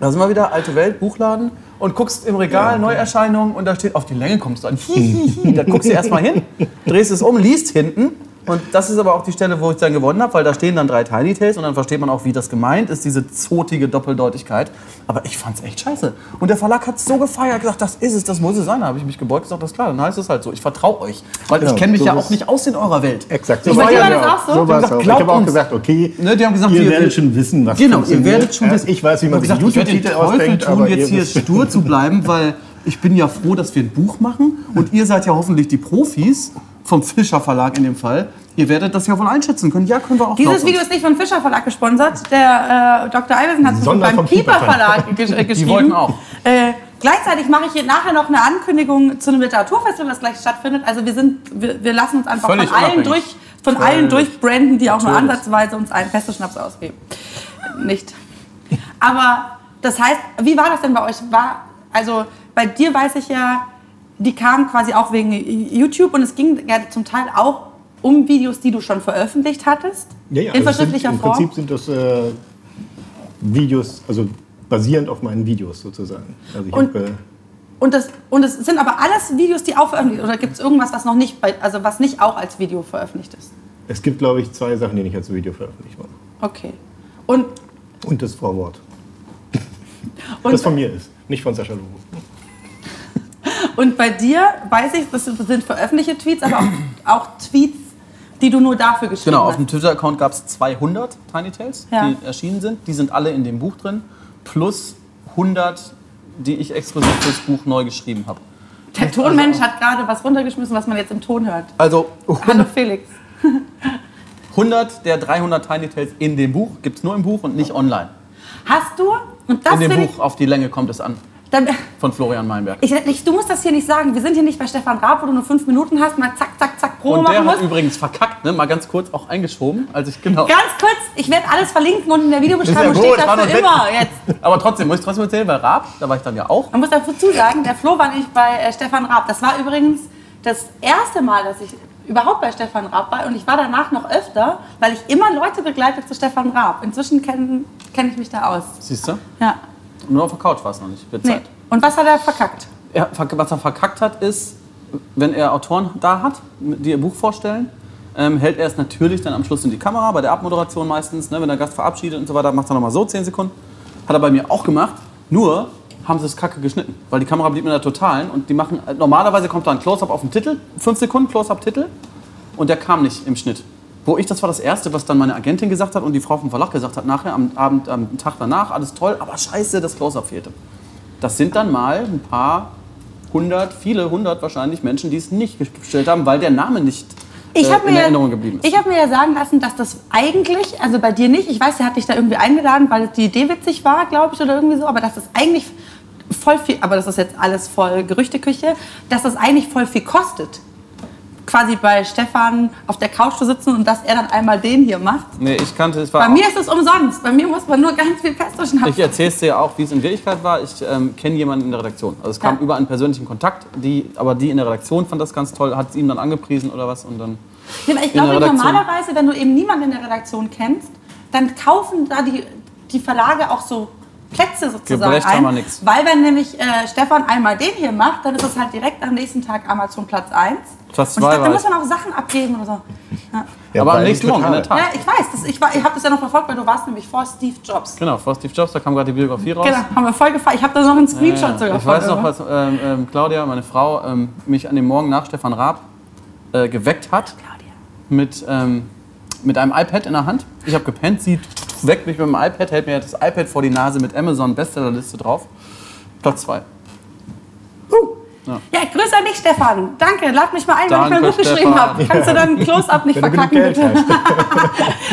da sind wir wieder, alte Welt, Buchladen, und guckst im Regal Neuerscheinungen und da steht, auf die Länge kommst du an. Hihihi. Da guckst du erstmal hin, drehst es um, liest hinten. Und das ist aber auch die Stelle, wo ich dann gewonnen habe, weil da stehen dann drei Tiny Tales und dann versteht man auch, wie das gemeint ist, diese zotige Doppeldeutigkeit. Aber ich fand's echt scheiße. Und der Verlag hat so gefeiert, gesagt, das ist es, das muss es sein. Da habe ich mich gebeugt und gesagt, das ist klar, dann heißt es halt so. Ich vertraue euch. Weil ich Ja, kenne mich so ja auch nicht aus in eurer Welt. Exakt. Ich bei war ja das auch so? So Die war haben es gesagt, auch. Ich habe auch gesagt, okay, Ne, die haben gesagt, ihr wir- werdet schon wissen, was Genau, ihr werdet schon Ja, wissen. Ich weiß, wie man sich ich YouTube-Titel ausdenkt, tun, aber jetzt ihr hier stur zu bleiben, weil ich bin ja froh, dass wir ein Buch machen und ihr seid ja hoffentlich die Profis vom Fischer Verlag in dem Fall. Ihr werdet das ja wohl einschätzen können. Ja, können wir auch. Dieses Video ist nicht vom Fischer Verlag gesponsert. Der äh, Dr. Iversen hat es beim Pieper Verlag gesch äh, geschrieben. wollten auch. Äh, gleichzeitig mache ich hier nachher noch eine Ankündigung zu einem Literaturfestival, das gleich stattfindet. Also wir sind, wir, wir lassen uns einfach Völlig von allen unabhängig. durch, von allen durchbranden, die auch nur Natürlich. ansatzweise uns einen Feste-Schnaps ausgeben. Nicht. Aber das heißt, wie war das denn bei euch? War, also bei dir weiß ich ja, die kamen quasi auch wegen YouTube und es ging ja zum Teil auch um Videos, die du schon veröffentlicht hattest. Ja, ja, in also verschriftlicher Im Form. Prinzip sind das äh, Videos, also basierend auf meinen Videos sozusagen. Also Und- hab, äh, Und das, und es sind aber alles Videos, die auch veröffentlicht Oder gibt es irgendwas, was noch nicht, bei, also was nicht auch als Video veröffentlicht ist? es gibt, glaube ich, zwei Sachen, die nicht als Video veröffentlicht wurden. Okay. Und, Und das Vorwort, und, das von mir ist, nicht von Sascha Lobo. Und bei dir weiß ich, das sind veröffentlichte Tweets, aber auch, auch Tweets, Die du nur dafür geschrieben Genau, auf hast. dem Twitter-Account gab es 200 Tiny Tales, Ja. die erschienen sind. Die sind alle in dem Buch drin. Plus 100, die ich exklusiv fürs Buch neu geschrieben habe. Der Tonmensch hat gerade was runtergeschmissen, was man jetzt im Ton hört. Also Hallo Felix. 100 der 300 Tiny Tales in dem Buch gibt es nur im Buch und nicht online. Hast du, und das in dem Buch auf die Länge kommt es an dann, von Florian Meinberg. ich, ich, du musst das hier nicht sagen. Wir sind hier nicht bei Stefan Raab, wo du nur fünf Minuten hast, mal zack, zack, zack, Probe Und der machen hat musst. übrigens verkackt, ne? mal ganz kurz auch eingeschoben, als ich genau. Ganz kurz, ich werde alles verlinken und in der Videobeschreibung ja steht dafür doch immer jetzt. Aber trotzdem, muss ich trotzdem erzählen, weil Raab, da war ich dann ja auch. Man muss dazu sagen, der Flo war nicht bei äh, Stefan Raab. Das war übrigens das erste Mal, dass ich überhaupt bei Stefan Raab war. Und ich war danach noch öfter, weil ich immer Leute begleite zu Stefan Raab. Inzwischen kenne kenn ich mich da aus. Siehst du? Ja. Nur auf der Couch war es noch nicht. Wird Nee. Zeit. Und was hat er verkackt? Er, was er verkackt hat, ist, wenn er Autoren da hat, die ihr Buch vorstellen, ähm, hält er es natürlich dann am Schluss in die Kamera, bei der Abmoderation meistens, ne, wenn der Gast verabschiedet und so weiter, macht er nochmal so 10 Sekunden. Hat er bei mir auch gemacht, nur haben sie es kacke geschnitten, weil die Kamera blieb in der Totalen und die machen, normalerweise kommt da ein Close-Up auf den Titel, 5 Sekunden Close-Up-Titel und der kam nicht im Schnitt. Wo ich, das war das Erste, was dann meine Agentin gesagt hat und die Frau vom Verlag gesagt hat, nachher am Abend, am Tag danach, alles toll, aber scheiße, das Close-Up fehlte. Das sind dann mal ein paar hundert, viele hundert wahrscheinlich Menschen, die es nicht gestellt haben, weil der Name nicht Ich äh, habe in mir, Erinnerung geblieben ist. ich hab mir ja sagen lassen, dass das eigentlich, also bei dir nicht, ich weiß, er hat dich da irgendwie eingeladen, weil die Idee witzig war, glaube ich, oder irgendwie so, aber dass das eigentlich voll viel, aber das ist jetzt alles voll Gerüchteküche, dass das eigentlich voll viel kostet. Quasi bei Stefan auf der Couch zu sitzen und dass er dann einmal den hier macht. nee, ich kannte es war Bei mir ist es umsonst. Bei mir muss man nur ganz viel Pesto schnappen. Ich erzähle es dir auch, wie es in Wirklichkeit war. Ich ähm, kenne jemanden in der Redaktion. Also es kam Ja. über einen persönlichen Kontakt, die, aber die in der Redaktion fand das ganz toll, hat es ihm dann angepriesen oder was und dann. Ja, aber ich glaube, normalerweise, wenn du eben niemanden in der Redaktion kennst, dann kaufen da die, die Verlage auch so Plätze sozusagen Gebrecht haben wir ein. nix. Weil wenn nämlich äh, Stefan einmal den hier macht, dann ist es halt direkt am nächsten Tag Amazon Platz 1. Platz Und zwei ich dachte, da muss man auch Sachen abgeben oder so. Ja, Ja, aber am nächsten Morgen, in der. Tat. ja ich weiß, das, ich, war- ich habe das ja noch verfolgt, weil du warst nämlich vor Steve Jobs. Genau, vor Steve Jobs, da kam gerade die Biografie raus. Genau, haben wir voll gefallen. Ich habe da noch einen Screenshot Ja, ja. sogar Ich weiß noch, was ähm, ähm, Claudia, meine Frau, ähm, mich an dem Morgen nach Stefan Raab äh, geweckt hat Claudia. mit, ähm, mit einem iPad in der Hand. Ich habe gepennt, sie weckt mich mit dem iPad, hält mir das iPad vor die Nase mit Amazon Bestsellerliste drauf. Platz 2. Ja, grüß an dich, Stefan. Danke, lad mich mal ein, wenn ich mein Danke, Buch geschrieben habe. Kannst du dann ein Close-Up nicht verkacken, bitte?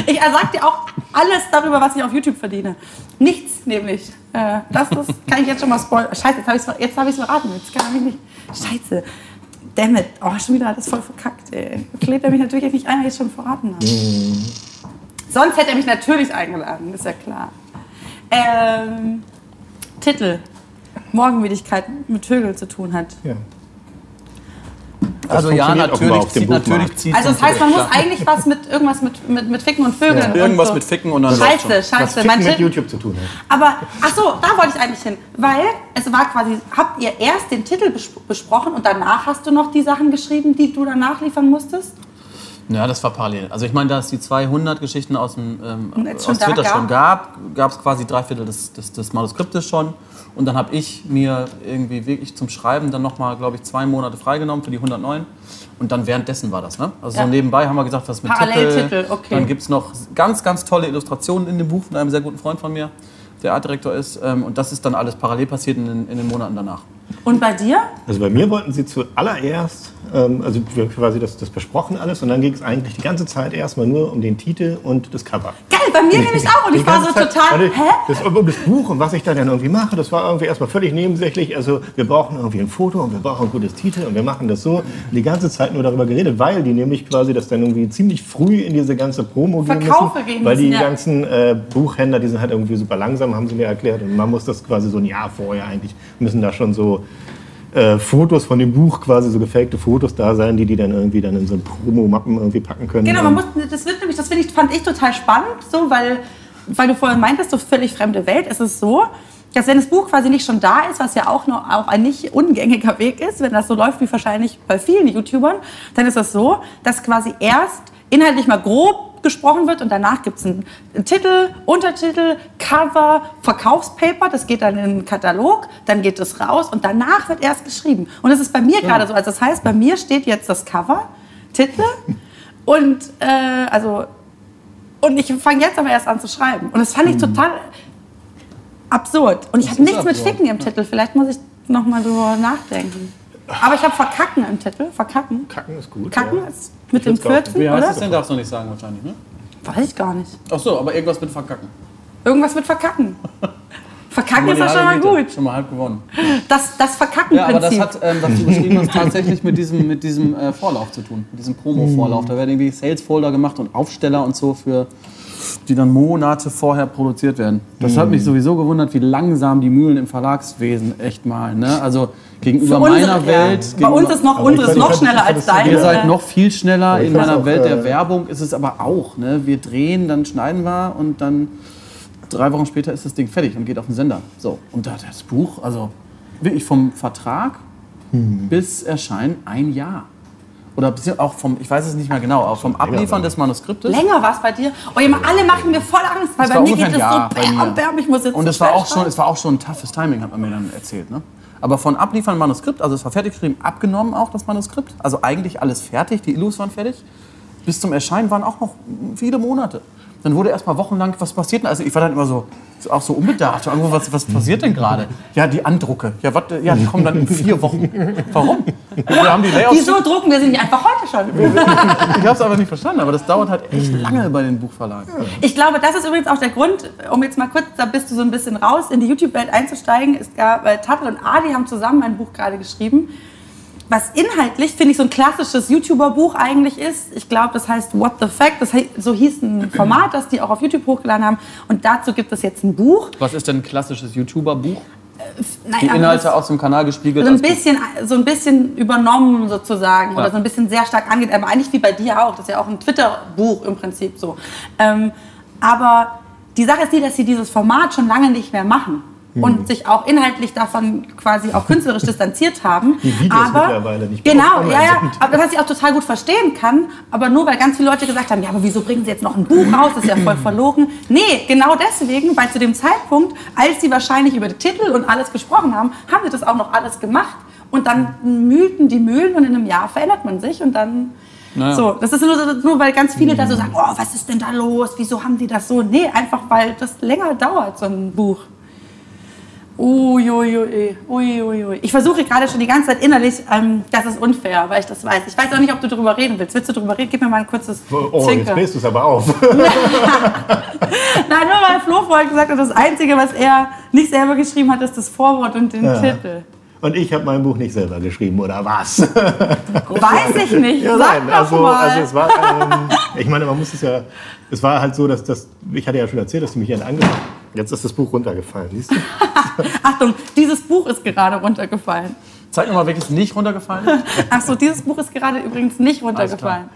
Ich sag dir auch alles darüber, was ich auf YouTube verdiene. Nichts nämlich. Äh, das, das kann ich jetzt schon mal spoilern. Scheiße, jetzt habe ich es jetzt hab ich's verraten. Jetzt kann ich nicht. Scheiße. Dammit. Oh, schon wieder alles voll verkackt, ey. Lädt er mich natürlich nicht ein, weil ich es schon verraten habe. Sonst hätte er mich natürlich eingeladen, ist ja klar. Ähm, Titel. Morgenmüdigkeit mit Vögeln zu tun hat. Ja. Also ja, natürlich auf dem zieht, natürlich zieht Also so das heißt, man muss eigentlich was mit irgendwas mit, mit, mit Ficken und Vögeln. und Irgendwas so. mit Ficken und dann Scheiße, schon. Was scheiße. Ficken Mein mit YouTube zu tun hat. aber ach so, da wollte ich eigentlich hin, weil es war quasi, habt ihr erst den Titel bes besprochen und danach hast du noch die Sachen geschrieben, die du danach liefern musstest? Ja, das war parallel. Also ich meine, da es die 200 Geschichten aus, dem, ähm, schon aus da Twitter schon gab, gab es quasi drei Viertel des, des, des Manuskriptes schon. Und dann habe ich mir irgendwie wirklich zum Schreiben dann nochmal, glaube ich, zwei Monate freigenommen für die 109. Und dann währenddessen war das. Ne? Also Ja. so nebenbei haben wir gesagt, was mit Paralleltitel, Titel. okay. Dann gibt es noch ganz, ganz tolle Illustrationen in dem Buch von einem sehr guten Freund von mir, der Artdirektor ist. Ähm, und das ist dann alles parallel passiert in den, in den Monaten danach. Und bei dir? Also bei mir wollten sie zuallererst, ähm, also wir haben quasi das, das besprochen alles und dann ging es eigentlich die ganze Zeit erstmal nur um den Titel und das Cover. Geil, bei mir nämlich auch. Und ich war so Zeit- total, hä? Das, um das Buch und was ich da dann irgendwie mache, das war irgendwie erstmal völlig nebensächlich. Also wir brauchen irgendwie ein Foto und wir brauchen ein gutes Titel und wir machen das so. Und die ganze Zeit nur darüber geredet, weil die nämlich quasi das dann irgendwie ziemlich früh in diese ganze Promo gehen Verkaufe müssen. gehen weil die ja. ganzen äh, Buchhändler, die sind halt irgendwie super langsam, haben sie mir erklärt. Und man muss das quasi so ein Jahr vorher eigentlich, müssen da schon so äh, Fotos von dem Buch, quasi so gefakte Fotos da sein, die die dann irgendwie dann in so Promo-Mappen irgendwie packen können. Genau, man muss, das wird nämlich, das finde ich, fand ich total spannend, so, weil, weil du vorhin meintest, so völlig fremde Welt. Es ist so, dass wenn das Buch quasi nicht schon da ist, was ja auch noch auch ein nicht ungängiger Weg ist, wenn das so läuft wie wahrscheinlich bei vielen YouTubern, dann ist es so, dass quasi erst inhaltlich mal grob gesprochen wird und danach gibt es einen, einen Titel, Untertitel, Cover, Verkaufspaper, das geht dann in den Katalog, dann geht es raus und danach wird erst geschrieben. Und das ist bei mir gerade so. Also das heißt, bei mir steht jetzt das Cover, Titel, Und äh, also und ich fange jetzt aber erst an zu schreiben. Und das fand ich total absurd. Und ich habe nichts mit absurd, Ficken im Titel. Vielleicht muss ich noch mal drüber nachdenken. Aber ich habe Verkacken im Titel. Verkacken. Kacken ist gut. Kacken ja. ist mit Ich dem. Kürzen, Wie heißt oder? es denn? Darfst du nicht sagen wahrscheinlich, ne? Weiß ich gar nicht. Ach so, aber irgendwas mit Verkacken. Irgendwas mit Verkacken. Verkacken ist doch schon mal Miete. gut. Schon mal halb gewonnen. Das, das Ja, aber das Verkacken-Prinzip. hat, ähm, was du beschrieben hast, tatsächlich mit diesem, mit diesem äh, Vorlauf zu tun. Mit diesem Promo-Vorlauf. Da werden irgendwie Sales-Folder gemacht und Aufsteller und so für die dann Monate vorher produziert werden. Das hat mich sowieso gewundert, wie langsam die Mühlen im Verlagswesen echt malen. Ne? Also gegenüber unsere- meiner ja. Welt. Bei gegenüber- uns ist noch, Aber unseres fand- noch schneller als deine. Ihr seid noch viel schneller. In meiner auch, Welt der äh, Werbung ist es aber auch. Ne? Wir drehen, dann schneiden wir und dann drei Wochen später ist das Ding fertig und geht auf den Sender. So. Und da das Buch, also wirklich vom Vertrag bis Erscheinen ein Jahr. Oder auch vom, ich weiß es nicht mehr genau, auch vom Abliefern des Manuskriptes. Länger war es bei dir. Oh, ihr, alle machen mir voll Angst, weil bei mir geht es so bei bam, bam, ich muss jetzt Und es war, auch schon, es war auch schon ein toughes Timing, hat man mir dann erzählt. Ne? Aber von Abliefern Manuskript, also es war fertig geschrieben, abgenommen auch das Manuskript. Also eigentlich alles fertig, die Illus waren fertig. Bis zum Erscheinen waren auch noch viele Monate. Dann wurde erst mal wochenlang, was passiert denn? Also ich war dann immer so, so auch so unbedarft. Irgendwo, was, was passiert denn gerade? Ja, die Andrucke. Ja, wat, ja, die kommen dann in vier Wochen. Warum? Wir haben die Layouts. Wieso drucken wir sie nicht einfach heute schon? Ich habe es aber nicht verstanden, aber das dauert halt echt lange bei den Buchverlagen. Ich glaube, das ist übrigens auch der Grund, um jetzt mal kurz, da bist du so ein bisschen raus, in die YouTube-Welt einzusteigen. Es gab, äh, Tattel und Adi haben zusammen ein Buch gerade geschrieben, was inhaltlich, finde ich, so ein klassisches YouTuber-Buch eigentlich ist. Ich glaube, das heißt What the Fact. Das hei- so hieß ein Format, das die auch auf YouTube hochgeladen haben. Und dazu gibt es jetzt ein Buch. Was ist denn ein klassisches YouTuber-Buch? Nein, Die Inhalte aus dem Kanal gespiegelt. so ein bisschen, so ein bisschen übernommen sozusagen Ja. oder so ein bisschen sehr stark angeht, aber eigentlich wie bei dir auch. Das ist ja auch ein Twitter-Buch im Prinzip so. Ähm, aber die Sache ist die, dass sie dieses Format schon lange nicht mehr machen. Hm. Und sich auch inhaltlich davon quasi auch künstlerisch distanziert haben. Die Videos aber, mittlerweile nicht mehr Genau, ja, ja. sind. Aber was ich auch total gut verstehen kann, aber nur weil ganz viele Leute gesagt haben, ja, aber wieso bringen sie jetzt noch ein Buch raus? Das ist ja voll verlogen. Nee, genau deswegen, weil zu dem Zeitpunkt, als sie wahrscheinlich über die Titel und alles gesprochen haben, haben sie das auch noch alles gemacht. Und dann mühlten die Mühlen und in einem Jahr verändert man sich und dann. Naja. So, das ist nur, nur weil ganz viele da so sagen, oh, was ist denn da los? Wieso haben die das so? Nee, einfach weil das länger dauert, so ein Buch. Uiuiui, uiuiui. Ich versuche gerade schon die ganze Zeit innerlich, ähm, das ist unfair, weil ich das weiß. Ich weiß auch nicht, ob du darüber reden willst. Willst du darüber reden? Gib mir mal ein kurzes Oh, jetzt Zwinker. bläst du es aber auf. Nein, nur weil Flo vorhin gesagt hat, das Einzige, was er nicht selber geschrieben hat, ist das Vorwort und den Ja. Titel. Und ich habe mein Buch nicht selber geschrieben, oder was? Weiß ich nicht. Ja, Sag nein, also, mal. also es war, ähm, ich meine, man muss es ja, es war halt so, dass das, ich hatte ja schon erzählt, dass die mich dann angefangen Jetzt ist das Buch runtergefallen, siehst du? Achtung, dieses Buch ist gerade runtergefallen. Zeig nochmal, welches nicht runtergefallen ist. Ach so, dieses Buch ist gerade übrigens nicht runtergefallen.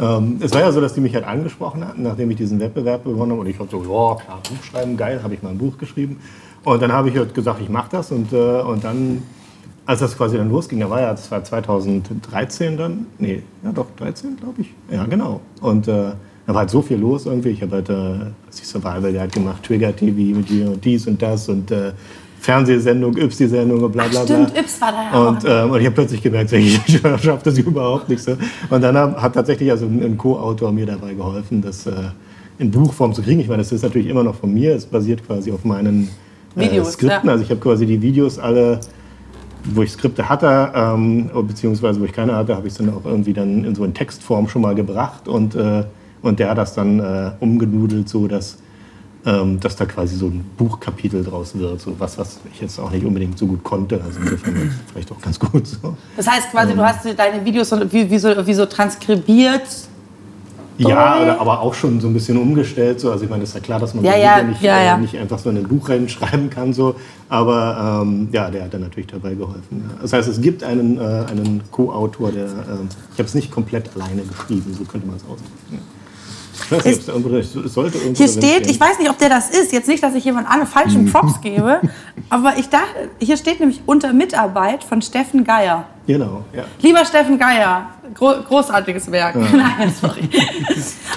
Ähm, es war ja so, dass die mich halt angesprochen hatten, nachdem ich diesen Wettbewerb gewonnen habe. Und ich habe so, ja, klar, Buch schreiben, geil, habe ich mal ein Buch geschrieben. Und dann habe ich halt gesagt, ich mache das. Und, äh, und dann, als das quasi dann losging, da war ja, das war 2013 dann, nee, ja doch, 13 glaube ich. Ja, genau. Und äh, da war halt so viel los irgendwie. Ich habe halt äh, die Survival halt gemacht, Trigger TV mit dir und dies und das und äh, Fernsehsendung, Ypsi-Sendung und bla bla bla. Stimmt, Yps war da ja Und, ähm, und ich habe plötzlich gemerkt, ich schaffe das überhaupt nicht so. Und dann hat, hat tatsächlich also ein, ein Co-Autor mir dabei geholfen, das äh, in Buchform zu kriegen. Ich meine, das ist natürlich immer noch von mir. Es basiert quasi auf meinen äh, Videos, Skripten. ja. Also ich habe quasi die Videos alle, wo ich Skripte hatte, ähm, beziehungsweise wo ich keine hatte, habe ich es dann auch irgendwie dann in so in Textform schon mal gebracht. Und, äh, und der hat das dann äh, umgenudelt, so dass ähm, dass da quasi so ein Buchkapitel draus wird, so was, was ich jetzt auch nicht unbedingt so gut konnte. Also insofern war das vielleicht auch ganz gut so. Das heißt quasi, ähm, du hast deine Videos so, wie, wie, so, wie so transkribiert. Ja, aber auch schon so ein bisschen umgestellt. So. Also ich meine, ist ja klar, dass man Ja, ja, nicht, ja, äh, ja. nicht einfach so in ein Buch reinschreiben kann. So. Aber ähm, ja, der hat dann natürlich dabei geholfen. Das heißt, es gibt einen, äh, einen Co-Autor, der, ähm, ich habe es nicht komplett alleine geschrieben, so könnte man es ausdrücken. Ja. Irgendwo Hier steht, ich weiß nicht, ob der das ist, jetzt nicht, dass ich jemand alle falschen Props gebe, aber ich dachte, hier steht nämlich unter Mitarbeit von Steffen Geier. Genau, ja. Lieber Steffen Geier, gro großartiges Werk. Nein, sorry.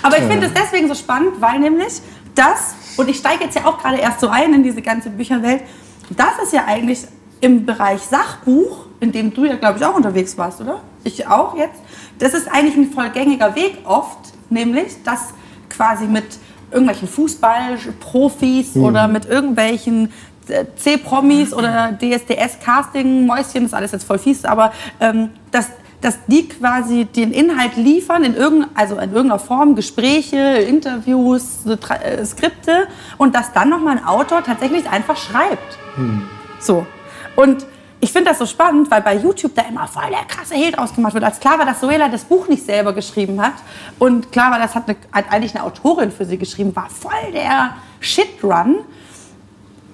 Aber ich finde es deswegen so spannend, weil nämlich das, und ich steige jetzt ja auch gerade erst so ein in diese ganze Bücherwelt, das ist ja eigentlich im Bereich Sachbuch, in dem du ja, glaube ich, auch unterwegs warst, oder? Ich auch jetzt. Das ist eigentlich ein voll gängiger Weg oft, nämlich, dass quasi mit irgendwelchen Fußballprofis oder mit irgendwelchen äh, C-Promis oder DSDS-Casting-Mäuschen, das ist alles jetzt voll fies, aber ähm, dass, dass die quasi den Inhalt liefern, in, irgendein, also in irgendeiner Form, Gespräche, Interviews, so Tra- äh, Skripte und dass dann nochmal ein Autor tatsächlich einfach schreibt. So. Und ich finde das so spannend, weil bei YouTube da immer voll der krasse Held ausgemacht wird. Als klar war, dass Suela das Buch nicht selber geschrieben hat und klar war, das hat, eine, hat eigentlich eine Autorin für sie geschrieben, war voll der Shit-Run.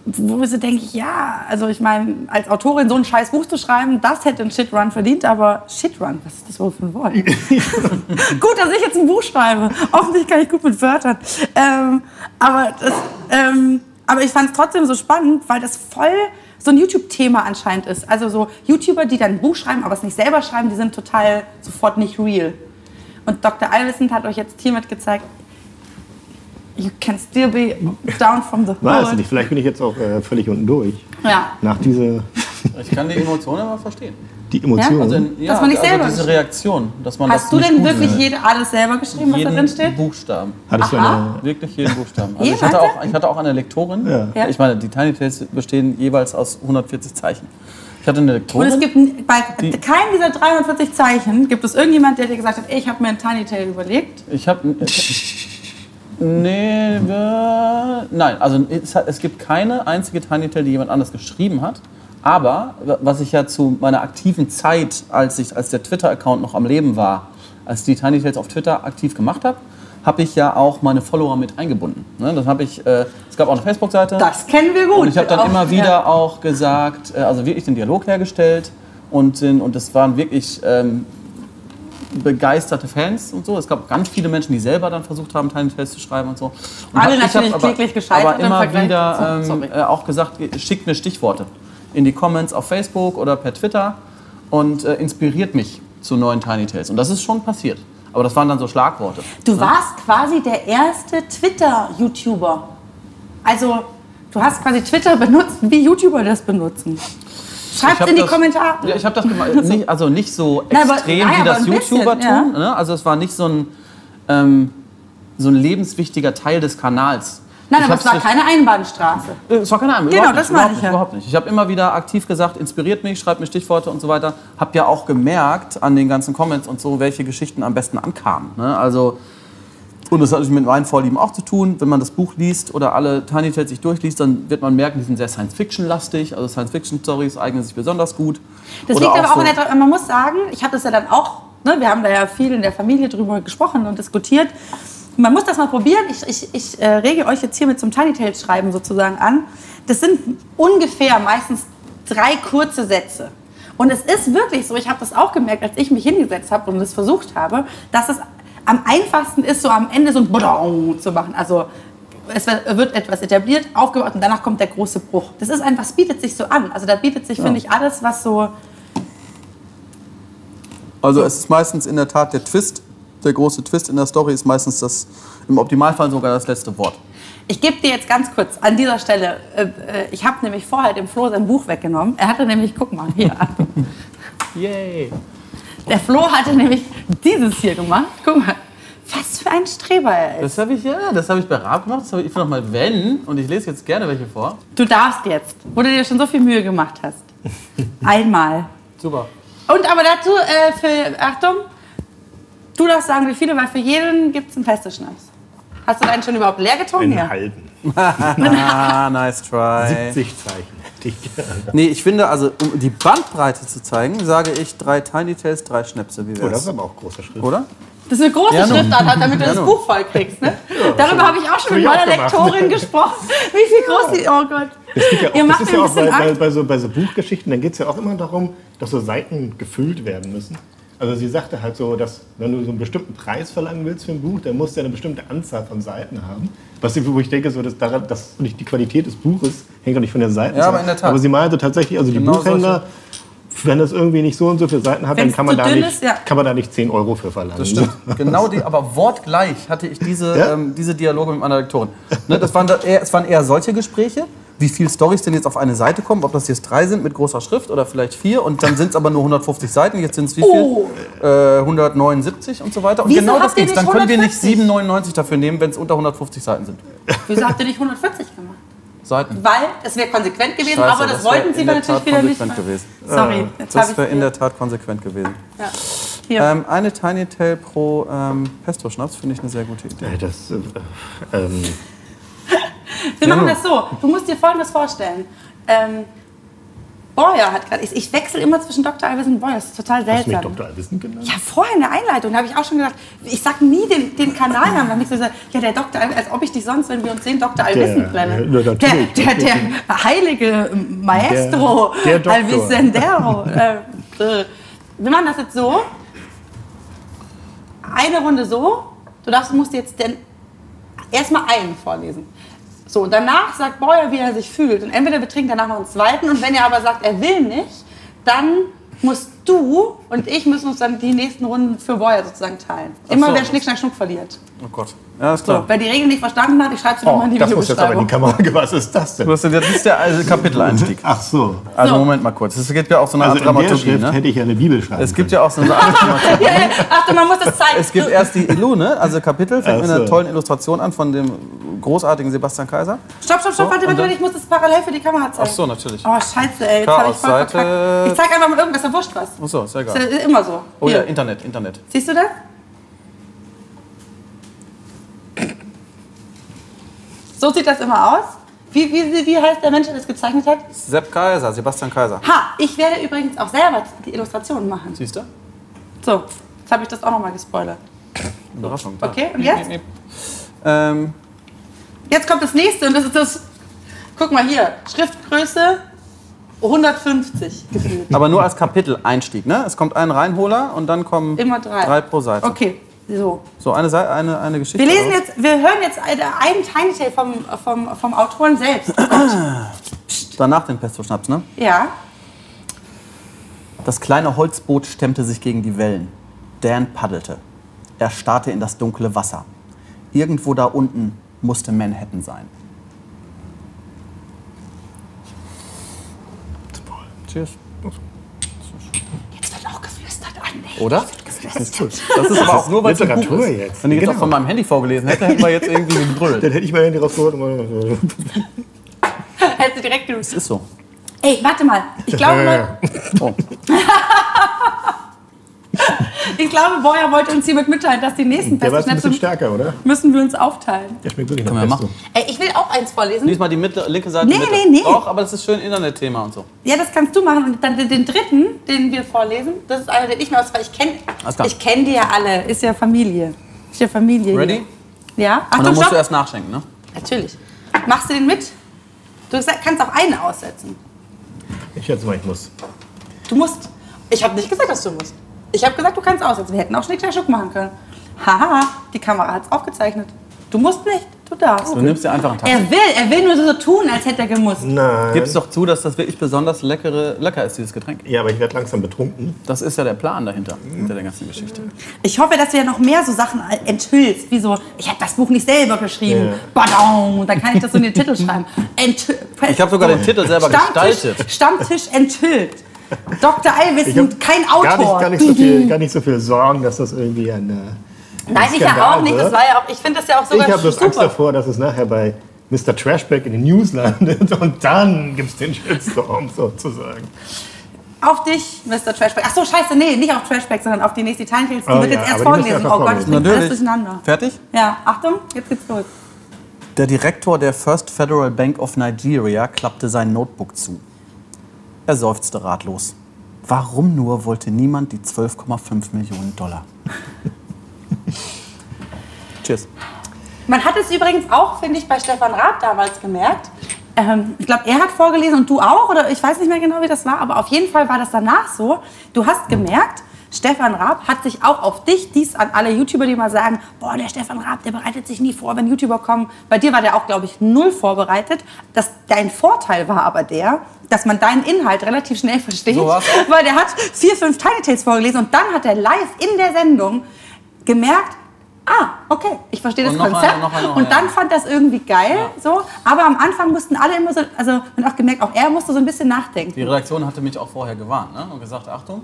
Wo ich so denke, ja, also ich meine, als Autorin so ein scheiß Buch zu schreiben, das hätte ein Shit-Run verdient, aber Shit-Run, was ist das wohl für ein Wort? gut, dass ich jetzt ein Buch schreibe. Offensichtlich kann ich gut mit Wörtern. Ähm, aber, das, ähm, aber ich fand es trotzdem so spannend, weil das voll so ein YouTube-Thema anscheinend ist. Also so YouTuber, die dann ein Buch schreiben, aber es nicht selber schreiben, die sind total sofort nicht real. Und Dr. Allwissend hat euch jetzt hiermit gezeigt, you can still be down from the Weiß hood. nicht, vielleicht bin ich jetzt auch äh, völlig unten durch. Ja. Nach dieser, Ich kann die Emotionen aber verstehen. Die Emotion. Also, in, ja, Dass man nicht also selber diese geschrieben- Reaktion, dass man Hast das du denn wirklich jede, alles selber geschrieben, was da drin jeden steht? Buchstaben. Hattest du Aha. eine, Wirklich jeden Buchstaben. Also ich, hatte auch, ich hatte auch eine Lektorin. Ja. Ja. Ich meine, die Tiny Tales bestehen jeweils aus 140 Zeichen. Ich hatte eine Und Lektorin. es gibt bei Die- keinem dieser 340 Zeichen gibt es irgendjemand, der dir gesagt hat, ey, ich habe mir ein Tiny Tale überlegt. Ich habe. Nee, wir- nein, also es gibt keine einzige Tiny Tale, die jemand anders geschrieben hat. Aber was ich ja zu meiner aktiven Zeit, als, ich, als der Twitter-Account noch am Leben war, als die Tiny Tales auf Twitter aktiv gemacht habe, habe ich ja auch meine Follower mit eingebunden. Ne, das habe ich. Äh, es gab auch eine Facebook-Seite. Das kennen wir gut. Und ich habe dann Auch- immer wieder ja. auch gesagt, äh, also wirklich den Dialog hergestellt und, den- und das waren wirklich ähm, begeisterte Fans und so. Es gab ganz viele Menschen, die selber dann versucht haben, Tiny Tales zu schreiben und so. Und Alle hab- ich natürlich hab aber, kläglich gescheitert Aber im immer wieder ähm, äh, auch gesagt, schickt mir Stichworte in die Comments auf Facebook oder per Twitter und äh, inspiriert mich zu neuen Tiny Tales. Und das ist schon passiert. Aber das waren dann so Schlagworte. Du warst quasi der erste Twitter-YouTuber. Also, du hast quasi Twitter benutzt, wie YouTuber das benutzen. Schreibt in die das- Kommentare. Ja, ich habe das gemacht. Nicht, also nicht so Nein, aber- extrem, nein, wie aber das ein bisschen, YouTuber ja. tun. Ne? Also es war nicht so ein, ähm, so ein lebenswichtiger Teil des Kanals. Nein, Ich aber es war keine Einbahnstraße. Äh, Es war keine Ahnung. Genau, das meine ich nicht, ja. überhaupt nicht. Ich habe immer wieder aktiv gesagt, inspiriert mich, schreibt mir Stichworte und so weiter. Habe ja auch gemerkt an den ganzen Comments und so, welche Geschichten am besten ankamen. Ne? Also, und das hat natürlich mit meinen Vorlieben auch zu tun. Wenn man das Buch liest oder alle Tiny Tales sich durchliest, dann wird man merken, die sind sehr Science-Fiction-lastig. Also Science-Fiction-Stories eignen sich besonders gut. Das Oder liegt aber auch so- in der, man muss sagen, ich habe das ja dann auch, ne, wir haben da ja viel in der Familie drüber gesprochen und diskutiert. Man muss das mal probieren. Ich, ich, ich äh, rege euch jetzt hiermit zum Tiny Tales Schreiben sozusagen an. Das sind ungefähr meistens drei kurze Sätze. Und es ist wirklich so, ich habe das auch gemerkt, als ich mich hingesetzt habe und das versucht habe, dass es am einfachsten ist, so am Ende so ein Badau zu machen. Also es wird etwas etabliert, aufgebaut und danach kommt der große Bruch. Das ist einfach, es bietet sich so an. Also da bietet sich, finde ich, alles, was so Also es ist meistens in der Tat der Twist, der große Twist in der Story ist meistens das, im Optimalfall sogar das letzte Wort. Ich gebe dir jetzt ganz kurz an dieser Stelle, äh, äh, ich habe nämlich vorher dem Flo sein Buch weggenommen. Er hatte nämlich, guck mal, hier. Yay! Der Flo hatte nämlich dieses hier gemacht. Guck mal, was für ein Streber er ist. Das habe ich, ja, das habe ich bei Raab gemacht. Das habe ich noch mal wenn, und ich lese jetzt gerne welche vor. Du darfst jetzt, wo du dir schon so viel Mühe gemacht hast. Einmal. Super. Und aber dazu, äh, für, Achtung, du darfst sagen, wie viele, weil für jeden gibt es einen festen Schnaps. Hast du deinen schon überhaupt leer getrunken? einen Ja. halben. Ah, nice try. 70 Zeichen hätte ich gerne. Nee, ich finde, also um die Bandbreite zu zeigen, sage ich drei Tiny Tales, drei Schnäpse. Wie Oh, das wär's? ist aber auch großer Schritt. Oder? Das ist eine große Ja. Schriftart hat, damit du das nun. Buch voll kriegst. Ne? Darüber habe ich auch schon mit meiner. Lektorin gesprochen. Wie viel groß die. Oh Gott. Das, geht ja auch, Ihr das macht ist mir ja ein auch bei, bisschen bei, bei, so, bei so Buchgeschichten, dann geht es ja auch immer darum, dass so Seiten gefüllt werden müssen. Also sie sagte halt so, dass wenn du so einen bestimmten Preis verlangen willst für ein Buch, dann musst du ja eine bestimmte Anzahl von Seiten haben. Was ich, wo ich denke, so, dass, daran, dass nicht die Qualität des Buches hängt doch nicht von den Seiten. Ja, ab. aber in der Tat. Aber sie meinte tatsächlich, also die Genau Buchhändler, wenn das irgendwie nicht so und so viele Seiten hat, dann Wenn's kann man, da nicht, ist, ja. kann man da nicht 10 Euro für verlangen. Das stimmt. genau die, aber wortgleich hatte ich diese, Ja? ähm, diese Dialoge mit meiner Lektorin. Ne, das waren da eher, es waren eher solche Gespräche, wie viele Stories denn jetzt auf eine Seite kommen, ob das jetzt drei sind mit großer Schrift oder vielleicht vier und dann sind es aber nur 150 Seiten, jetzt sind es wie viel? Oh. Äh, 179 und so weiter. Und Wieso genau das nicht Dann können wir nicht 150? 7,99 dafür nehmen, wenn es unter 150 Seiten sind. Wieso habt ihr nicht 140 gemacht? Seiten. Weil das wäre konsequent gewesen, Scheiße, aber das, wär wollten sie natürlich Tat wieder nicht. gewesen. Sorry, jetzt Das wäre in der Tat konsequent gewesen. ja. Ähm, eine Tiny Tail pro ähm, Pesto-Schnaps finde ich eine sehr gute Idee. Äh, Das, äh, ähm, Wir Ja, machen nur. das so. Du musst dir Folgendes vorstellen. Ähm, Boyer hat gerade. Ich, ich wechsle immer zwischen Dr. Alves und Boyer. Das ist total hast du mich seltsam. Dr. Alwissen genannt? Ja, vorher in der Einleitung habe ich auch schon gedacht, ich sage nie den, den Kanalnamen. Habe ich so gesagt, ja, der Dr. Al, als ob ich dich sonst, wenn wir uns sehen, Dr. Der, nenne. Der, natürlich. der, der heilige Maestro Der- der Doktor. Alvissendero. äh, wir machen das jetzt so. Eine Runde so. Du darfst, musst jetzt den, erstmal einen vorlesen. So, und danach sagt Boyer, wie er sich fühlt. Und entweder wir trinken danach noch einen zweiten. Und wenn er aber sagt, er will nicht, dann musst du und ich müssen uns dann die nächsten Runden für Boyer sozusagen teilen. Immer so. wer Schnick, Schnack, Schnuck verliert. Oh Gott. Ja, ist So, klar. wer die Regeln nicht verstanden hat, ich schreibe sie Oh, nochmal in die das muss jetzt aber in die Kamera. Was ist das Du denn? hast, das ist der also Kapiteleinstieg. Ach so. Also So. Moment mal kurz. Es gibt ja auch so eine Also Art in der Dramaturgie. Schrift Ne? hätte ich ja eine Bibel schreiben Es gibt können. ja auch so eine Art Dramaturgie. Ja, ja, Achtung, man muss das zeigen. Es gibt erst die Illu, ne? also Kapitel, fängt Ach mit einer so. tollen Illustration an von dem großartigen Sebastian Kaiser. Stopp, stopp, stopp, So, warte, warte, dann- ich muss das parallel für die Kamera zeigen. Ach so, natürlich. Oh, scheiße, ey, jetzt habe ich voll Seite- verkackt. Ich zeig einfach mal irgendwas, da wurscht was. Ach so, ist ja Ist egal. ja immer so. Oh ja, Hier. Internet, Internet. Siehst du das? So sieht das immer aus. Wie, wie, wie heißt der Mensch, der das gezeichnet hat? Sepp Kaiser, Sebastian Kaiser. Ha, ich werde übrigens auch selber die Illustrationen machen. Siehst du? So, jetzt habe ich das auch nochmal gespoilert. Überraschung. Okay, und jetzt? Ähm, Jetzt kommt das nächste und das ist das. Guck mal hier, Schriftgröße 150 gefühlt. aber nur als Kapiteleinstieg, ne? Es kommt ein Reinholer und dann kommen Immer drei. drei pro Seite. Okay, so. So, eine, Seite, eine, eine Geschichte. Wir lesen jetzt, wir hören jetzt einen Tiny Tale vom, vom, vom Autoren selbst. Oh. Danach den Pesto-Schnaps, ne? Ja. Das kleine Holzboot stemmte sich gegen die Wellen. Dan paddelte. Er starrte in das dunkle Wasser. Irgendwo da unten musste Manhattan sein. Cheers. Jetzt wird auch geflüstert an. ey. Oder? Das ist cool. Das ist aber auch nur, weil Literatur ist. jetzt. Wenn ich jetzt Genau. auch von meinem Handy vorgelesen hätte, hätten wir jetzt irgendwie gebrüllt. Dann hätte ich mal Handy rausgeholt und. Hätte sie direkt Das ist so. Ey, warte mal. Ich glaube, Oh. ich glaube, Boyer wollte uns hiermit mitteilen, dass die nächsten Der bisschen Festschnäpse stärker, oder? müssen wir uns aufteilen. Der schmeckt wirklich Können nach wir Pesto. machen. Ey, ich will auch eins vorlesen. Lies mal die mittlere, linke Seite. Nee, Mitte. nee, nee. Doch, aber das ist schön Internetthema und so. Ja, das kannst du machen. Und dann den, dritten, den wir vorlesen, das ist einer, den ich mir aus, weil ich kenne kenn die ja alle. Ist ja Familie. Ist ja Familie. Ready? Hier. Ja? Und dann Achtung, musst stopp. du erst nachschenken, ne? Natürlich. Machst du den mit? Du kannst auch einen aussetzen. Ich schätze mal, ich muss. Du musst. Ich habe nicht gesagt, dass du musst. Ich habe gesagt, du kannst aussetzen. Wir hätten auch Schnick, Schnack, Schnuck machen können. Haha, die Kamera hat es aufgezeichnet. Du musst nicht, du darfst. Du nimmst dir einfach einen Tag. Er will, er will nur so tun, als hätte er gemusst. Nein. Gib's doch zu, dass das wirklich besonders leckere, lecker ist, dieses Getränk. Ja, aber ich werde langsam betrunken. Das ist ja der Plan dahinter, hinter der ganzen Geschichte. Ich hoffe, dass du ja noch mehr so Sachen enthüllst, wie so, ich habe das Buch nicht selber geschrieben. Ja. Badam, dann kann ich das so in den Titel schreiben. Enthü Ich habe sogar den Titel selber Stammtisch, gestaltet. Stammtisch enthüllt. Dr. Allwissen, kein Autor. Gar nicht, gar, nicht so viel, gar nicht so viel Sorgen, dass das irgendwie ein. Äh, Nein, ich ja Skandal auch nicht. Das war ja auch, ich finde das ja auch Ich sogar habe bloß Angst davor, dass es nachher bei Mr. Trashback in den News landet und dann gibt es den Shitstorm sozusagen. Auf dich, Mr. Trashback. Ach so, scheiße, nee, nicht auf Trashback, sondern auf die nächste Time Tales. Die Oh wird ja, jetzt erst vorgelesen. Oh Gott, ich bringe alles durcheinander. Fertig? Ja, Achtung, jetzt geht's los. Der Direktor der First Federal Bank of Nigeria klappte sein Notebook zu. Er seufzte ratlos. Warum nur wollte niemand die 12,5 Millionen Dollar? Cheers. Man hat es übrigens auch, finde ich, bei Stefan Raab damals gemerkt. Ähm, ich glaube, er hat vorgelesen und du auch, oder ich weiß nicht mehr genau, wie das war, aber auf jeden Fall war das danach so. Du hast gemerkt, Stefan Raab hat sich auch auf dich, dies an alle YouTuber, die mal sagen, boah, der Stefan Raab, der bereitet sich nie vor, wenn YouTuber kommen. Bei dir war der auch, glaube ich, null vorbereitet. Das, dein Vorteil war aber der, dass man deinen Inhalt relativ schnell versteht, So weil der hat vier, fünf Tiny Tales vorgelesen und dann hat er live in der Sendung gemerkt, ah, okay, ich verstehe das Und Konzept. eine, noch eine, noch und eine, dann ja. fand das irgendwie geil, so. Aber am Anfang mussten alle immer so, also man hat auch gemerkt, auch er musste so ein bisschen nachdenken. Die Redaktion hatte mich auch vorher gewarnt ne? und gesagt, Achtung,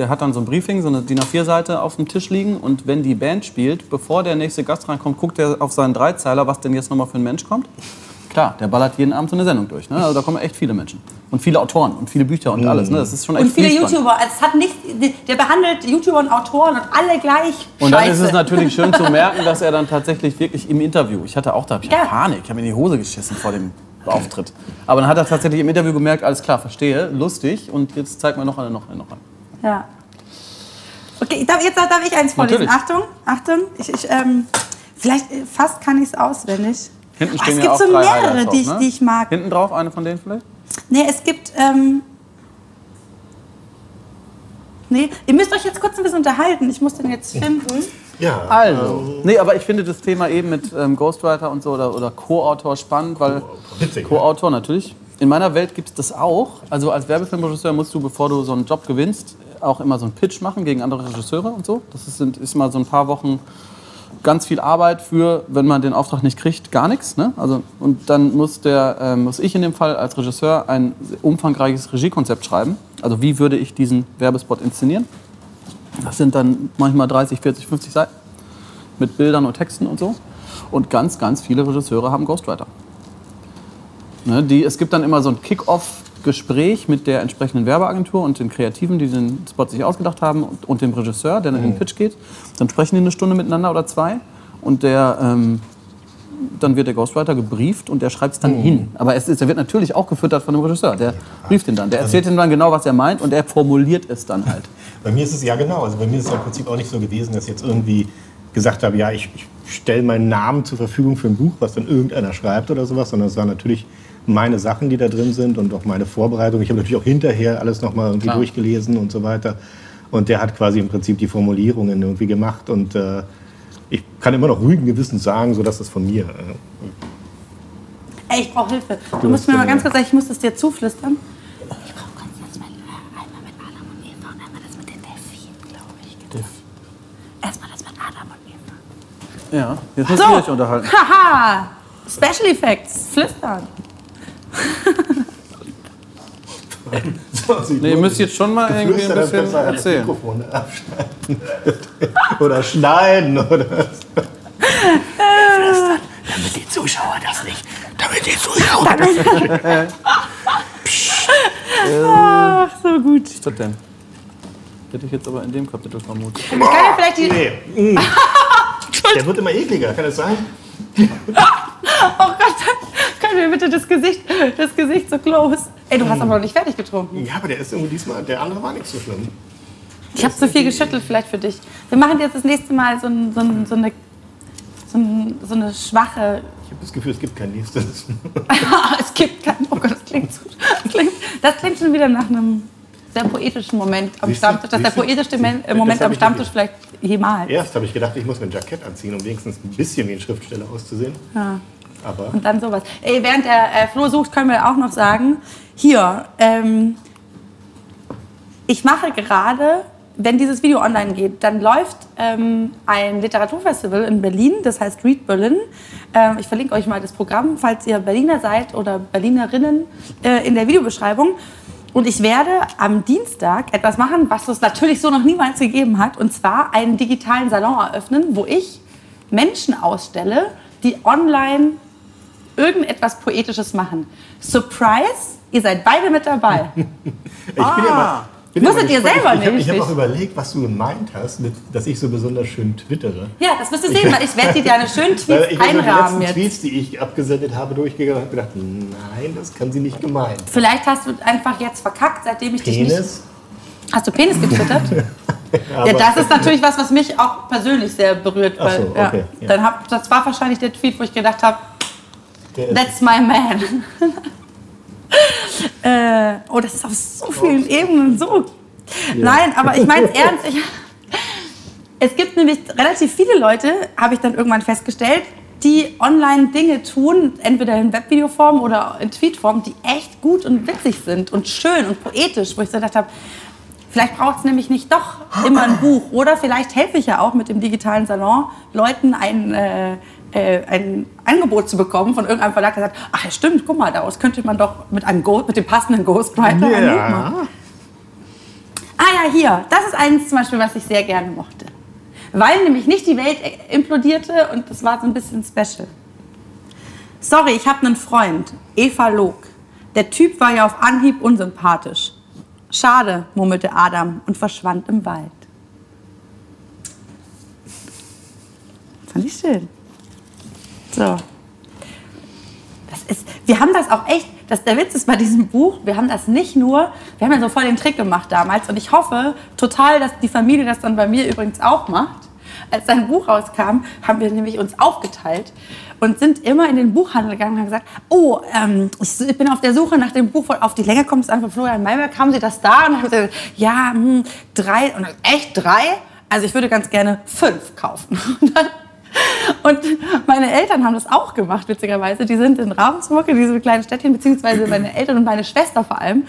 der hat dann so ein Briefing, so eine DIN A4-Seite auf dem Tisch liegen und wenn die Band spielt, bevor der nächste Gast reinkommt, guckt er auf seinen Dreizeiler, was denn jetzt nochmal für ein Mensch kommt. Klar, der ballert jeden Abend so eine Sendung durch. Ne? Also da kommen echt viele Menschen. Und viele Autoren und viele Bücher und alles. Ne? Das ist schon echt Und viele viel spannend. YouTuber. Also es hat nicht, der behandelt YouTuber und Autoren und alle gleich. Und dann Scheiße. ist es natürlich schön zu merken, dass er dann tatsächlich wirklich im Interview, ich hatte auch da ich Ja. Panik, ich habe in die Hose geschissen vor dem Auftritt. Aber dann hat er tatsächlich im Interview gemerkt, alles klar, verstehe, lustig und jetzt zeig mir noch eine, noch eine, noch eine. Ja. Okay, darf, jetzt darf ich eins vorlesen. Natürlich. Achtung, Achtung. Ich, ich, ähm, vielleicht äh, fast kann ich es auswendig. Hinten Oh, stehen es ja gibt auch so drei mehrere, Highlights die, ich, drauf, ne? die ich mag. Hinten drauf eine von denen vielleicht? Nee, es gibt. Ähm, nee, ihr müsst euch jetzt kurz ein bisschen unterhalten. Ich muss den jetzt finden. Ja. Also. Nee, aber ich finde das Thema eben mit ähm, Ghostwriter und so oder, oder Co-Autor spannend, weil Witzig, ne? Co-Autor natürlich. In meiner Welt gibt es das auch. Also als Werbefilmregisseur musst du, bevor du so einen Job gewinnst, auch immer so einen Pitch machen gegen andere Regisseure und so. Das ist, ist mal so ein paar Wochen ganz viel Arbeit für, wenn man den Auftrag nicht kriegt, gar nichts. Ne? Also, und dann muss, der, äh, muss ich in dem Fall als Regisseur ein umfangreiches Regiekonzept schreiben. Also wie würde ich diesen Werbespot inszenieren? Das sind dann manchmal 30, 40, 50 Seiten mit Bildern und Texten und so. Und ganz, ganz viele Regisseure haben Ghostwriter. Ne, die, es gibt dann immer so ein Kick-Off-Gespräch mit der entsprechenden Werbeagentur und den Kreativen, die den Spot sich ausgedacht haben, und, und dem Regisseur, der dann in den Pitch geht. Dann sprechen die eine Stunde miteinander oder zwei. Und der, ähm, dann wird der Ghostwriter gebrieft und der schreibt es dann hin. Aber es ist, er wird natürlich auch gefüttert von dem Regisseur. Der brieft ihn dann. Der erzählt ihm dann genau, was er meint und er formuliert es dann halt. Bei mir ist es ja genau. Also bei mir ist es im Prinzip auch nicht so gewesen, dass ich jetzt irgendwie gesagt habe, ja, ich, ich stelle meinen Namen zur Verfügung für ein Buch, was dann irgendeiner schreibt oder sowas, sondern es waren natürlich meine Sachen, die da drin sind und auch meine Vorbereitung. Ich habe natürlich auch hinterher alles nochmal irgendwie Klar. durchgelesen und so weiter. Und der hat quasi im Prinzip die Formulierungen irgendwie gemacht und äh, ich kann immer noch ruhigen Gewissens sagen, so dass das von mir. Äh, Ey, ich brauche Hilfe. Du, Du musst mir mal den- ganz kurz sagen, ich muss das dir zuflüstern. Erstmal das mit Adam und Eva. Ja, jetzt müssen wir euch unterhalten. Haha! Special Effects. Flüstern. Nee, ihr müsst jetzt schon mal irgendwie ein bisschen erzählen. Mikrofone abschneiden. oder schneiden oder damit die Zuschauer das nicht. Damit die Zuschauer das Ach, so gut. Was ist das denn? Hätte ich jetzt aber in dem Kapitel vermutet. Ich kann ja vielleicht die. Nee. Der wird immer ekliger, kann das sein? Oh Gott, können wir bitte das Gesicht, das Gesicht so close. Ey, du hast aber noch nicht fertig getrunken. Ja, aber der ist irgendwie diesmal, der andere war nicht so schlimm. Ich habe zu viel geschüttelt vielleicht für dich. Wir machen jetzt das nächste Mal so, ein, so, ein, so, eine, so, ein, so eine schwache. Ich habe das Gefühl, es gibt kein nächstes. es gibt keinen. Oh Gott, das klingt, so, das klingt, das klingt schon wieder nach einem sehr poetischen Moment am Siehst? Stammtisch. Das ist der poetischste äh, Moment am Stammtisch vielleicht jemals. Erst habe ich gedacht, ich muss mir ein Jackett anziehen, um wenigstens ein bisschen wie ein Schriftsteller auszusehen. Ja. Aber Und dann sowas. Ey, während der äh, Flo sucht, können wir auch noch sagen, hier, ähm, ich mache gerade, wenn dieses Video online geht, dann läuft ähm, ein Literaturfestival in Berlin, das heißt Read Berlin. Ähm, ich verlinke euch mal das Programm, falls ihr Berliner seid oder Berlinerinnen, äh, in der Videobeschreibung. Und ich werde am Dienstag etwas machen, was es natürlich so noch niemals gegeben hat, und zwar einen digitalen Salon eröffnen, wo ich Menschen ausstelle, die online irgendetwas Poetisches machen. Surprise, ihr seid beide mit dabei. ich bin ja mal. Bin ja Ah. Mal ihr selber ich, ich nicht, habe nicht? auch überlegt, was du gemeint hast, mit, dass ich so besonders schön twittere. Ja, das wirst du sehen, weil ich werde dir deine schönen Tweets ich die einrahmen letzten jetzt. Tweets, die ich abgesendet habe, durchgegangen und habe gedacht, nein, das kann sie nicht gemeint. Vielleicht hast du einfach jetzt verkackt, seitdem ich dich nicht... Penis. Hast du Penis getwittert? ja, das ist natürlich was, was mich auch persönlich sehr berührt. Ach Weil, so, okay, ja, ja. Dann hab, das war wahrscheinlich der Tweet, wo ich gedacht habe, That's my man. äh, oh, das ist auf so vielen Ebenen so. Nein, aber ich meine es ernst. Ich, es gibt nämlich relativ viele Leute, habe ich dann irgendwann festgestellt, die online Dinge tun, entweder in Webvideoform oder in Tweetform, die echt gut und witzig sind und schön und poetisch, wo ich so gedacht habe, Vielleicht braucht es nämlich nicht doch immer ein Buch. Oder vielleicht helfe ich ja auch mit dem digitalen Salon Leuten ein, äh, äh, ein Angebot zu bekommen von irgendeinem Verlag, der sagt, ach ja stimmt, guck mal, daraus könnte man doch mit, einem Ghost, mit dem passenden Ghostwriter ein Buch machen. Ah ja, hier. Das ist eins zum Beispiel, was ich sehr gerne mochte. Weil nämlich nicht die Welt implodierte und das war so ein bisschen special. Sorry, ich habe einen Freund, Eva Log. Der Typ war ja auf Anhieb unsympathisch. Schade, murmelte Adam und verschwand im Wald. Fand ich schön. So. Das ist, wir haben das auch echt, das, der Witz ist bei diesem Buch, wir haben das nicht nur, wir haben ja so voll den Trick gemacht damals und ich hoffe total, dass die Familie das dann bei mir übrigens auch macht. Als sein Buch rauskam, haben wir nämlich uns aufgeteilt und sind immer in den Buchhandel gegangen und haben gesagt, oh, ähm, ich bin auf der Suche nach dem Buch, auf die Länge kommt es an von Florian Mayberg, haben Sie das da? Und haben gesagt, ja, hm, drei, und dann, echt drei? Also ich würde ganz gerne fünf kaufen. Und dann und meine Eltern haben das auch gemacht, witzigerweise. Die sind in Ravensburg, in diesem kleinen Städtchen, beziehungsweise meine Eltern und meine Schwester vor allem,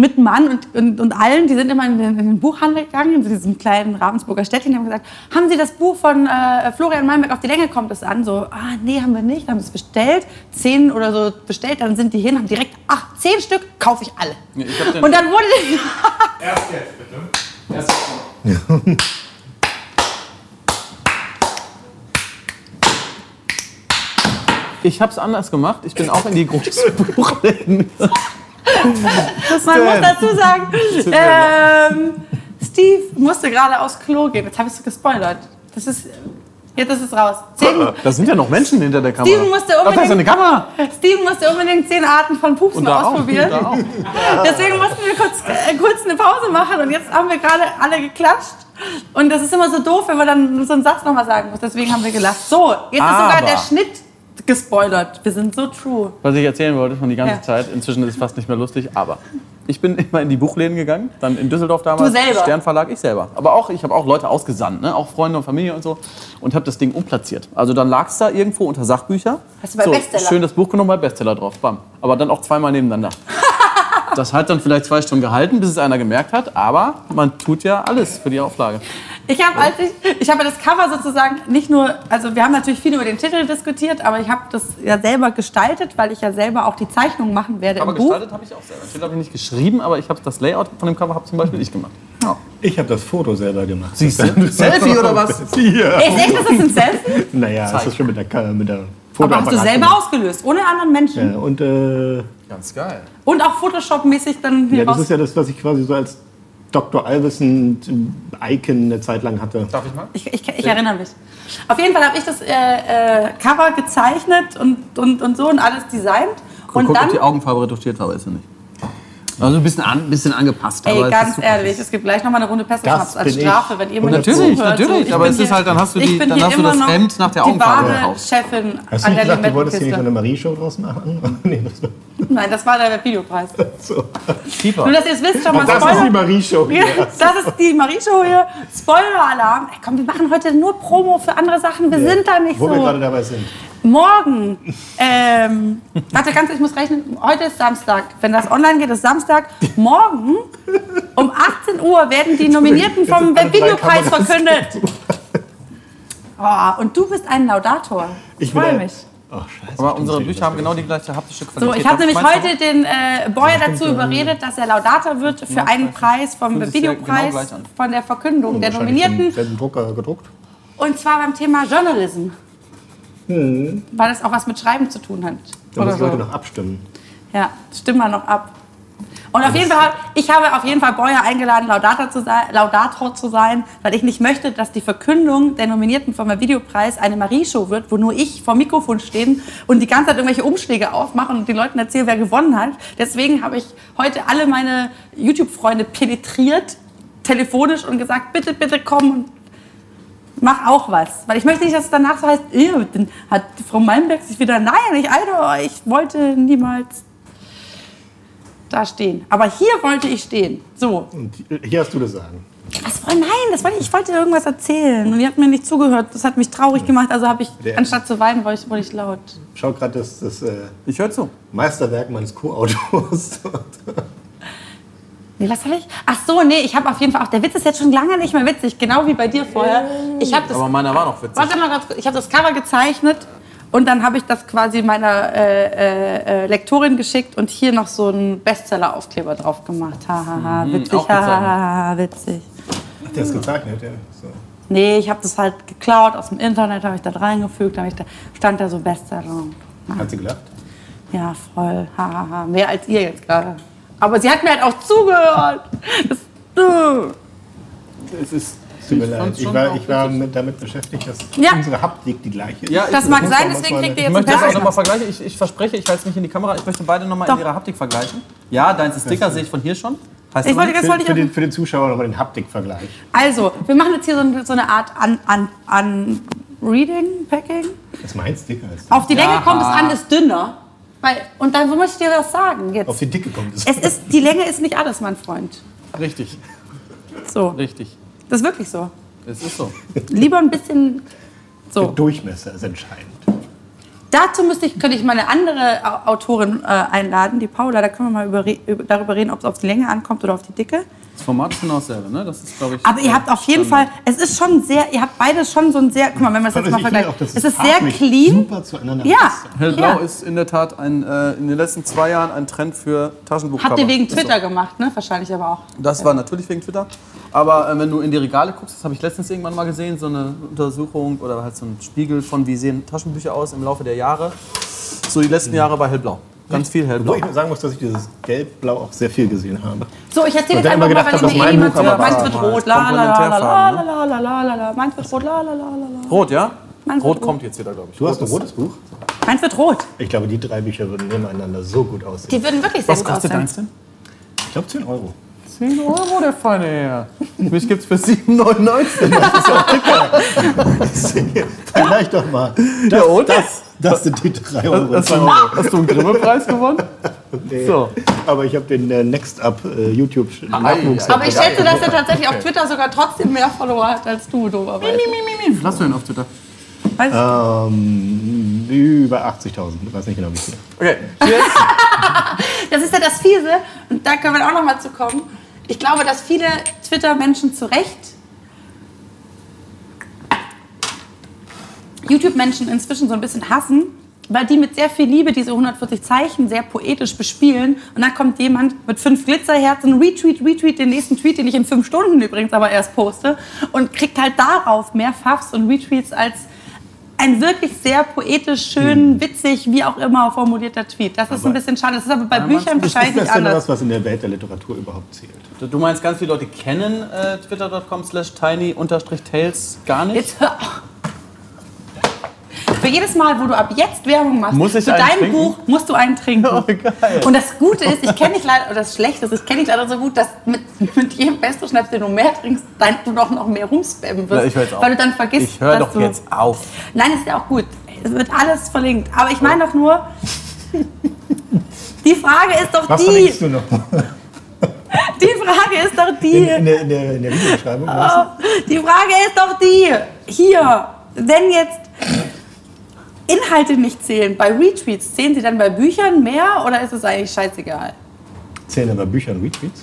mit Mann und, und, und allen, die sind immer in den, in den Buchhandel gegangen, in diesem kleinen Ravensburger Städtchen, die haben gesagt, haben Sie das Buch von äh, Florian Malmberg auf die Länge kommt es an? So, ah, nee, haben wir nicht, dann haben es bestellt, zehn oder so bestellt, dann sind die hin, haben direkt, ach, zehn Stück, kaufe ich alle. Nee, ich und dann wurde, Erst jetzt, bitte. Erst jetzt. Ich habe es anders gemacht. Ich bin auch in die großen Buchläden. man muss dazu sagen, ähm, Steve musste gerade aufs Klo gehen, jetzt habe ich es gespoilert. Das ist, jetzt ist es raus. Zehn, Da sind ja noch Menschen hinter der Kamera. Steven musste Ach, da ist unbedingt, eine Kamera. Steven musste unbedingt zehn Arten von Pupsen ausprobieren. Auch. Deswegen mussten wir kurz, äh, kurz eine Pause machen und jetzt haben wir gerade alle geklatscht. Und das ist immer so doof, wenn man dann so einen Satz nochmal sagen muss. Deswegen haben wir gelacht. So, jetzt ist sogar Aber- der Schnitt gespoilert. Wir sind so true. Was ich erzählen wollte schon die ganze Ja. Zeit. Inzwischen ist es fast nicht mehr lustig, aber ich bin immer in die Buchläden gegangen, dann in Düsseldorf damals, Du selber? Sternverlag, ich selber. Aber auch, ich habe auch Leute ausgesandt, ne? auch Freunde und Familie und so und habe das Ding umplatziert. Also dann lag es da irgendwo unter Sachbücher. Hast du bei so, Bestseller? Schön das Buch genommen, bei Bestseller drauf, bam. Aber dann auch zweimal nebeneinander. Das hat dann vielleicht zwei Stunden gehalten, bis es einer gemerkt hat, aber man tut ja alles für die Auflage. Ich habe als ich, ich habe das Cover sozusagen nicht nur, also wir haben natürlich viel über den Titel diskutiert, aber ich habe das ja selber gestaltet, weil ich ja selber auch die Zeichnungen machen werde Aber im Buch. gestaltet habe ich auch selber. Ich habe nicht geschrieben, aber ich habe das Layout von dem Cover hab zum Beispiel ich gemacht. Ich habe das Foto selber gemacht. Siehst du? Selfie oder was? Ja. Ey, ist echt, das ist ein Selfie? Naja, das ist schon mit der, mit der Aber Fotoapparat. hast du selber ausgelöst, ohne anderen Menschen. Ja, und äh, Ganz geil. Und auch Photoshop-mäßig dann hier ja, das raus. ist ja das, was ich quasi so als Dr. Alvesen-Icon eine Zeit lang hatte. Darf ich mal? Ich, ich, ich erinnere mich. Auf jeden Fall habe ich das äh, äh, Cover gezeichnet und, und, und so und alles designt. Und Guck, dann, ob die Augenfarbe retuschiert war, ist sie nicht. Also ein bisschen, an, bisschen angepasst. ey, ganz ehrlich, es gibt gleich nochmal eine Runde Pesselschnaps Das als bin ich. Strafe, wenn ihr mir nicht Natürlich, zuhört. natürlich, ich aber es ist halt, dann hast du die- dann hier hast du das Hemd nach der Augenfarbe Die wahre drauf. Chefin Hast du an nicht der gedacht, du wolltest hier nicht so eine Marie-Show draus machen? nee, das war Nein, das war der Videopreis. so. Nur, dass ihr es wisst, schon mal Das ist die Spoiler. Marie-Show. Ja, das ist die Marie-Show hier. Spoiler-Alarm. Ey, Komm, wir machen heute nur Promo für andere Sachen. Wir sind da nicht Wo wir gerade so. dabei sind. Morgen. Ähm, warte, ganz, ich muss rechnen. Heute ist Samstag. Wenn das online geht, ist Samstag. Morgen um 18 Uhr werden die Nominierten vom Videopreis Kameras verkündet. Oh, und du bist ein Laudator. Ich freue der- mich. Oh, scheiße. Aber unsere Bücher haben genau die gleiche haptische So, Qualität. ich habe nämlich heute den äh, Boyer dazu überredet, dass er Laudator wird für einen Preis vom sich ja genau Videopreis von der Verkündung der wahrscheinlich Nominierten. selben Drucker gedruckt. Und zwar beim Thema Journalism. Hm. Weil das auch was mit Schreiben zu tun hat. Da heute so. noch abstimmen. Ja, stimmen wir noch ab. Und auf jeden Fall, ich habe auf jeden Fall Boyer eingeladen, Laudator zu, sein, Laudator zu sein, weil ich nicht möchte, dass die Verkündung der Nominierten vom Videopreis eine Marie-Show wird, wo nur ich vor dem Mikrofon stehen und die ganze Zeit irgendwelche Umschläge aufmachen und den Leuten erzähle, wer gewonnen hat. Deswegen habe ich heute alle meine YouTube-Freunde penetriert, telefonisch und gesagt, bitte, bitte komm und mach auch was. Weil ich möchte nicht, dass es danach so heißt, "Ew, dann hat Frau Malmberg sich wieder, nein, ich, Alter, ich wollte niemals da stehen. Aber hier wollte ich stehen. So. Und hier hast du das Sagen. Was war, nein, das wollte ich, ich wollte irgendwas erzählen. Und ihr habt mir nicht zugehört. Das hat mich traurig gemacht. Also habe ich, Der- anstatt zu weinen, wurde ich, wurde ich laut. Schau gerade das, das äh, Ich höre zu. Meisterwerk meines Co-Autors. Nee, was habe ich? Ach so, nee, ich habe auf jeden Fall auch. Der Witz ist jetzt schon lange nicht mehr witzig, genau wie bei dir vorher. Ich habe das. Aber meiner war noch witzig. Warte mal. Ich habe das Cover gezeichnet und dann habe ich das quasi meiner äh, äh, äh, Lektorin geschickt und hier noch so einen Bestseller-Aufkleber drauf gemacht. Hahaha, witzig, Mhm, auch gezeichnet. hahaha, witzig. Hat der das gezeichnet? Ja. So. Nee, ich habe das halt geklaut aus dem Internet, habe ich da reingefügt, hab ich da, stand da so Bestseller. Hat sie gelacht? Ja, voll. Hahaha. Mehr als ihr jetzt gerade. Aber sie hat mir halt auch zugehört. Das, äh. Es ist, Tut mir ich leid. Ich war, ich war mit, damit beschäftigt, dass Ja. unsere Haptik die gleiche ist. Ja, ich- Das mag sein, deswegen kriegt ihr Ich jetzt möchte das auch nochmal vergleichen. Ich, ich verspreche, ich halte es nicht in die Kamera. Ich möchte beide nochmal in ihrer Haptik vergleichen. Ja, deins ist dicker, sehe ich von hier schon. Heißt Ich wollte das Für, wollte für, ich den, auch. für den Zuschauer nochmal den Haptikvergleich. Also, wir machen jetzt hier so, eine- so eine Art an, an, an Reading, Packing. Das meins dicker ist. Auf die Ja. Länge kommt es an, ist dünner. Weil, und dann muss ich dir das sagen jetzt. Auf die Dicke kommt es. Es ist, die Länge ist nicht alles, mein Freund. Richtig, So, richtig. Das ist wirklich so. Es ist so. Lieber ein bisschen Der so. Durchmesser ist entscheidend. Dazu müsste ich, könnte ich mal eine andere Au- Autorin äh, einladen, die Paula. Da können wir mal über, über, darüber reden, ob es auf die Länge ankommt oder auf die Dicke. Das Format ist genau dasselbe, ne? Das ist, glaube ich. Aber ihr habt auf jeden Fall, es ist schon sehr, ihr habt beide schon so ein sehr, guck mal, wenn wir das jetzt mal dass Es ist sehr clean. Super zueinander Ja. Hellblau ja. ist in der Tat ein, äh, in den letzten zwei Jahren ein Trend für Taschenbuchcover. Habt ihr wegen Ist so. Twitter gemacht, ne? Wahrscheinlich aber auch. Das war natürlich wegen Twitter. Aber äh, wenn du in die Regale guckst, das habe ich letztens irgendwann mal gesehen, so eine Untersuchung oder halt so ein Spiegel von, wie sehen Taschenbücher aus im Laufe der Jahre. So die letzten Jahre war hellblau. Ganz viel hellblau. Obwohl ich sagen muss, dass ich dieses Gelb-Blau auch sehr viel gesehen habe. So, ich erzähle jetzt einfach mal, weil ich eh Buch aber hört. Meins wird rot, la la la la la Komplementärfarben, la la la la la. Meins wird rot, la la la la la. Rot, ja? Meins Rot kommt jetzt wieder, glaube ich. Du hast ein rotes Buch? Meins wird rot. Ich glaube, die drei Bücher würden nebeneinander so gut aussehen. Die würden wirklich sehr Was gut kostet aussehen. deins denn? Ich glaube 10 Euro. 10 Euro, der feine Herr. Mich gibt's für 7,99. Vergleich doch mal. Das, Ja, und? das, das sind die 3 Euro. Hast du, hast du einen Grimme-Preis gewonnen? Nee. So. Aber ich habe den äh, Next Up äh, YouTube Nachwuchs. Aber ich schätze, dass er tatsächlich auf Twitter sogar trotzdem mehr Follower hat als du, doberweise. Wie viel hast du denn auf Twitter? Weiß ich ähm, über 80.000. Ich weiß nicht genau wie viel. Okay, cheers. Das ist ja das Fiese, und da können wir auch noch mal zu kommen. Ich glaube, dass viele Twitter-Menschen zu Recht YouTube-Menschen inzwischen so ein bisschen hassen, weil die mit sehr viel Liebe diese 140 Zeichen sehr poetisch bespielen. Und dann kommt jemand mit fünf Glitzerherzen, retweet, retweet den nächsten Tweet, den ich in fünf Stunden übrigens aber erst poste, und kriegt halt darauf mehr Faffs und Retweets als ein wirklich sehr poetisch, schön, witzig, wie auch immer formulierter Tweet. Das ist ein bisschen schade. Das ist aber bei Büchern Ist wahrscheinlich das nicht denn anders. was, was in der Welt der Literatur überhaupt zählt? Du meinst, ganz viele Leute kennen äh, twitter.com slash tiny-tails gar nicht? Jetzt hör auf. Für jedes Mal, wo du ab jetzt Werbung machst, Muss ich für einen dein trinken? Buch musst du einen trinken. Oh, geil. Und das Gute ist, ich kenne dich leider, oder das Schlechte ist, ich kenne dich leider so gut, dass mit, mit jedem Besto-Schnaps, den du mehr trinkst, dein, du doch noch mehr rumspammen wirst. Na, ich hör jetzt auf. Weil du dann vergisst, Ich höre doch du... jetzt auf. Nein, ist ja auch gut. Es wird alles verlinkt. Aber ich meine doch nur, die Frage ist doch Was die, verlinkst du noch? Die Frage ist doch In, die, in, der, in, der, in der Videobeschreibung? weißt die Frage ist doch die, hier, wenn jetzt Inhalte nicht zählen, bei Retweets, zählen sie dann bei Büchern mehr oder ist es eigentlich scheißegal? Zählen aber Bücher und Retweets?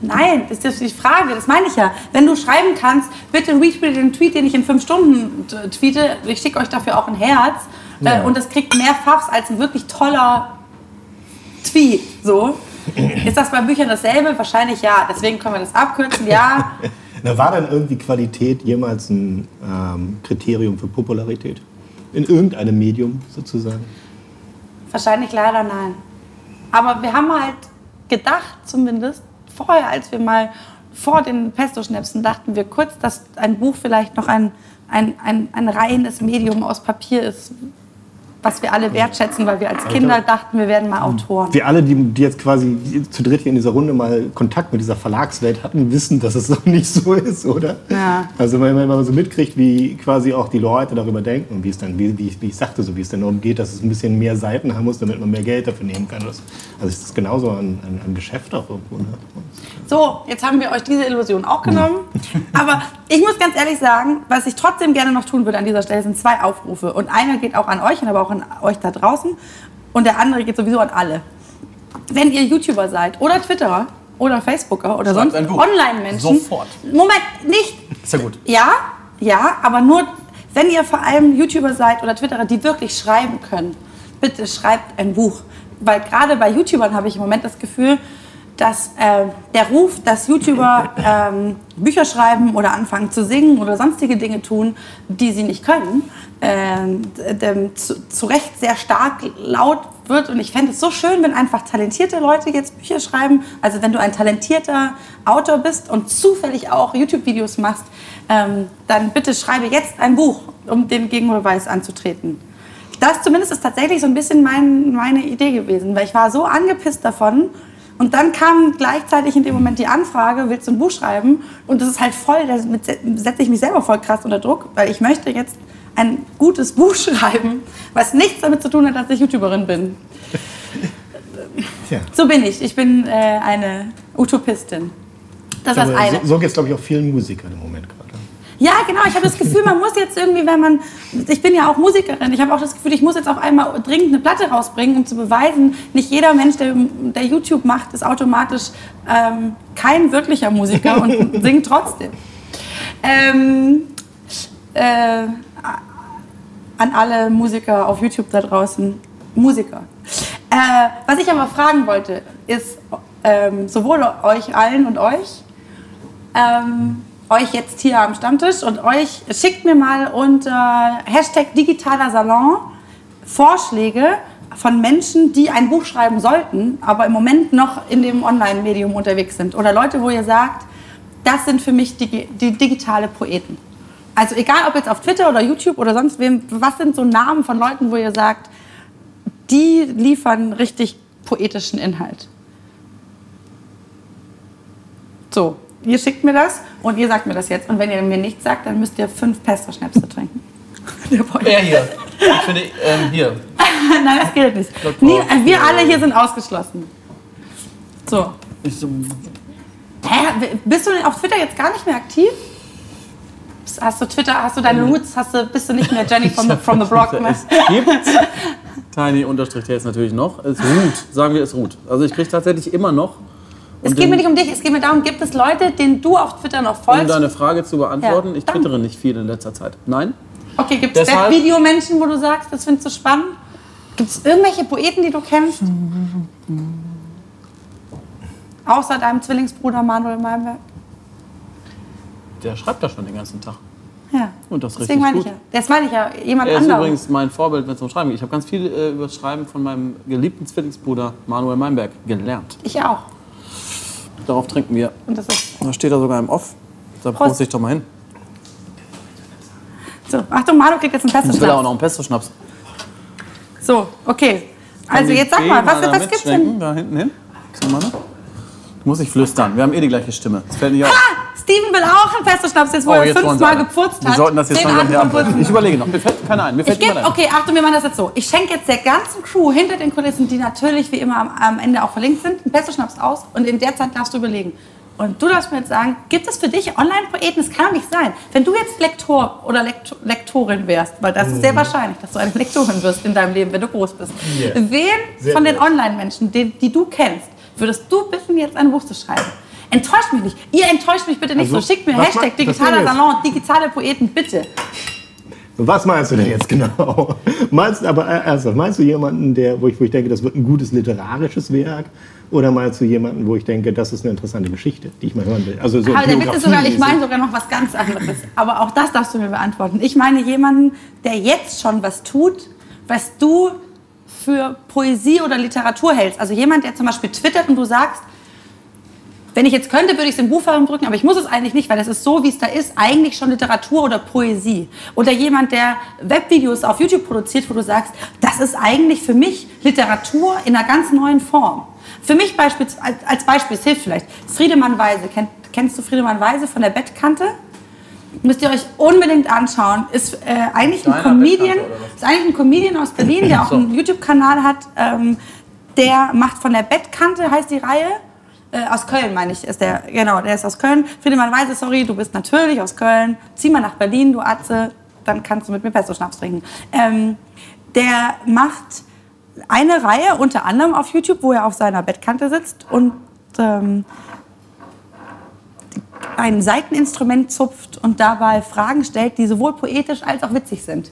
Nein, das ist die Frage, das meine ich ja. Wenn du schreiben kannst, bitte retweet den Tweet, den ich in fünf Stunden tweete, ich schicke euch dafür auch ein Herz Ja. äh, und das kriegt mehr Pfaffs als ein wirklich toller Tweet. So. Ist das bei Büchern dasselbe? Wahrscheinlich ja. Deswegen können wir das abkürzen, ja. Na, war denn irgendwie Qualität jemals ein ähm, Kriterium für Popularität? In irgendeinem Medium sozusagen? Wahrscheinlich leider nein. Aber wir haben halt gedacht, zumindest vorher, als wir mal vor den Pesto-Schnäpsen dachten wir kurz, dass ein Buch vielleicht noch ein, ein, ein, ein reines Medium aus Papier ist, was wir alle wertschätzen, weil wir als Kinder dachten, wir werden mal Autoren. Wir alle, die, die jetzt quasi zu dritt hier in dieser Runde mal Kontakt mit dieser Verlagswelt hatten, wissen, dass es noch nicht so ist, oder? Ja. Also wenn man so mitkriegt, wie quasi auch die Leute darüber denken und wie es dann, wie, wie, wie ich sagte, so wie es dann darum geht, dass es ein bisschen mehr Seiten haben muss, damit man mehr Geld dafür nehmen kann. Das, also es ist genauso ein, ein, ein Geschäft auch irgendwo. Ne? So, jetzt haben wir euch diese Illusion auch genommen. Aber ich muss ganz ehrlich sagen, was ich trotzdem gerne noch tun würde an dieser Stelle, sind zwei Aufrufe. Und einer geht auch an euch, und aber auch an euch da draußen. Und der andere geht sowieso an alle. Wenn ihr YouTuber seid oder Twitterer oder Facebooker oder Schreibt sonst. Online-Menschen. Sofort. Moment, nicht. Ist ja gut. Ja, ja, aber nur, wenn ihr vor allem YouTuber seid oder Twitterer, die wirklich schreiben können, bitte schreibt ein Buch. Weil gerade bei YouTubern habe ich im Moment das Gefühl, dass äh, der Ruf, dass YouTuber ähm, Bücher schreiben oder anfangen zu singen oder sonstige Dinge tun, die sie nicht können, d- zu, zu Recht sehr stark laut wird. Und ich fände es so schön, wenn einfach talentierte Leute jetzt Bücher schreiben. Also wenn du ein talentierter Autor bist und zufällig auch YouTube-Videos machst, ähm, dann bitte schreibe jetzt ein Buch, um den Gegenbeweis anzutreten. Das zumindest ist tatsächlich so ein bisschen mein, meine Idee gewesen, weil ich war so angepisst davon. Und dann kam gleichzeitig in dem Moment die Anfrage, willst du ein Buch schreiben? Und das ist halt voll, da setze ich mich selber voll krass unter Druck, weil ich möchte jetzt ein gutes Buch schreiben, was nichts damit zu tun hat, dass ich YouTuberin bin. Tja. So bin ich. Ich bin äh, eine Utopistin. Das ist das eine. so, so geht es, glaube ich, auch vielen Musikern im Moment. Ja, genau. Ich habe das Gefühl, man muss jetzt irgendwie, wenn man. Ich bin ja auch Musikerin. Ich habe auch das Gefühl, ich muss jetzt auf einmal dringend eine Platte rausbringen, um zu beweisen, nicht jeder Mensch, der, der YouTube macht, ist automatisch ähm, kein wirklicher Musiker und singt trotzdem. Ähm, äh, an alle Musiker auf YouTube da draußen. Musiker. Äh, was ich aber fragen wollte, ist ähm, sowohl euch allen und euch, ähm, euch jetzt hier am Stammtisch und euch schickt mir mal unter Hashtag digitaler Salon Vorschläge von Menschen, die ein Buch schreiben sollten, aber im Moment noch in dem Online-Medium unterwegs sind. Oder Leute, wo ihr sagt, das sind für mich die, die digitale Poeten. Also egal, ob jetzt auf Twitter oder YouTube oder sonst wem, was sind so Namen von Leuten, wo ihr sagt, die liefern richtig poetischen Inhalt. So, ihr schickt mir das und ihr sagt mir das jetzt. Und wenn ihr mir nichts sagt, dann müsst ihr fünf Pesto-Schnäpse trinken. Der Boy. Er hier. Ich finde, ähm, hier. Nein, das gilt nicht. Nie, äh, wir alle hier sind ausgeschlossen. So. Hä? Bist du auf Twitter jetzt gar nicht mehr aktiv? Hast du Twitter, hast du deine Roots, hast du, bist du nicht mehr Jenny from the, from the Block mehr? es gibt Tiny Unterstrich T jetzt natürlich noch. Es ruht, sagen wir, es ruht. Also ich kriege tatsächlich immer noch. Es geht mir nicht um dich, es geht mir darum, gibt es Leute, denen du auf Twitter noch Um folgst? deine Frage zu beantworten, Ja, ich twittere nicht viel in letzter Zeit. Nein? Okay, gibt es Webvideomenschen, wo du sagst, das findest du spannend? Gibt es irgendwelche Poeten, die du kennst? Außer deinem Zwillingsbruder Manuel Malmberg? Der schreibt da schon den ganzen Tag. Ja. Und das Deswegen richtig meine ich gut. ja. Das meine ich ja, jemand Er ist anderes. übrigens mein Vorbild, wenn es um Schreiben geht. Ich habe ganz viel äh, über das Schreiben von meinem geliebten Zwillingsbruder Manuel Meinberg gelernt. Ich auch. Darauf trinken wir. Und das ist Da steht er sogar im Off. Da Prost. poste ich doch mal hin. so. Achtung, Manu kriegt jetzt einen Ich will auch Pesto-Schnaps. noch einen Pesto-Schnaps. So, okay. Also jetzt sag mal, was, was gibt's denn? Da hinten hin. Sag musst nicht flüstern. Wir haben eh die gleiche Stimme. Das fällt nicht auf. Ah, Steven will auch einen Pesto-Schnaps, jetzt wo er Oh, jetzt sie fünfmal alle. geputzt Wir hat. sollten das jetzt Zehn langsam hier abwürzen. Ich überlege noch. Mir fällt keiner ein. Mir fällt Ich ein. okay, Achtung, wir machen das jetzt so. Ich schenke jetzt der ganzen Crew hinter den Kulissen, die natürlich wie immer am, am Ende auch verlinkt sind, einen Pesto-Schnaps aus und in der Zeit darfst du überlegen. Und du darfst mir jetzt sagen, gibt es für dich Online-Poeten? Das kann doch nicht sein. Wenn du jetzt Lektor oder Lektor, Lektorin wärst, weil das ist sehr wahrscheinlich, dass du eine Lektorin wirst in deinem Leben, wenn du groß bist. Yeah. Wen Sehr von den. Online-Menschen, die, die du kennst, würdest du bitten, jetzt ein Buch zu schreiben? Enttäuscht mich nicht. Ihr enttäuscht mich bitte nicht Also, so. Schickt mir Hashtag digitaler Salon, digitale Poeten, bitte. Was meinst du denn jetzt genau? Meinst aber äh, ernsthaft, meinst du jemanden, der, wo ich, wo ich denke, das wird ein gutes literarisches Werk? Oder meinst du jemanden, wo ich denke, das ist eine interessante Geschichte, die ich mal hören will? Also so Aber der Witz sogar, ich meine sogar noch was ganz anderes. Aber auch das darfst du mir beantworten. Ich meine jemanden, der jetzt schon was tut, was du für Poesie oder Literatur hältst. Also jemand, der zum Beispiel twittert und du sagst, wenn ich jetzt könnte, würde ich es in Buchform drücken, aber ich muss es eigentlich nicht, weil das ist so, wie es da ist, eigentlich schon Literatur oder Poesie. Oder jemand, der Webvideos auf YouTube produziert, wo du sagst, das ist eigentlich für mich Literatur in einer ganz neuen Form. Für mich beispielsweise, als- Beispiel, es hilft vielleicht, Friedemann Weise. Kennst du Friedemann Weise von der Bettkante? Müsst ihr euch unbedingt anschauen. Ist äh, eigentlich ein Comedian, ist eigentlich ein Comedian aus Berlin, der auch einen YouTube-Kanal hat. Ähm, der macht von der Bettkante, heißt die Reihe. Äh, aus Köln, meine ich, ist der, genau, der ist aus Köln. Friedemann Weise, sorry, du bist natürlich aus Köln. Zieh mal nach Berlin, du Atze, dann kannst du mit mir Pesto-Schnaps trinken. Ähm, der macht eine Reihe, unter anderem auf YouTube, wo er auf seiner Bettkante sitzt und ähm, ein Seiteninstrument zupft und dabei Fragen stellt, die sowohl poetisch als auch witzig sind.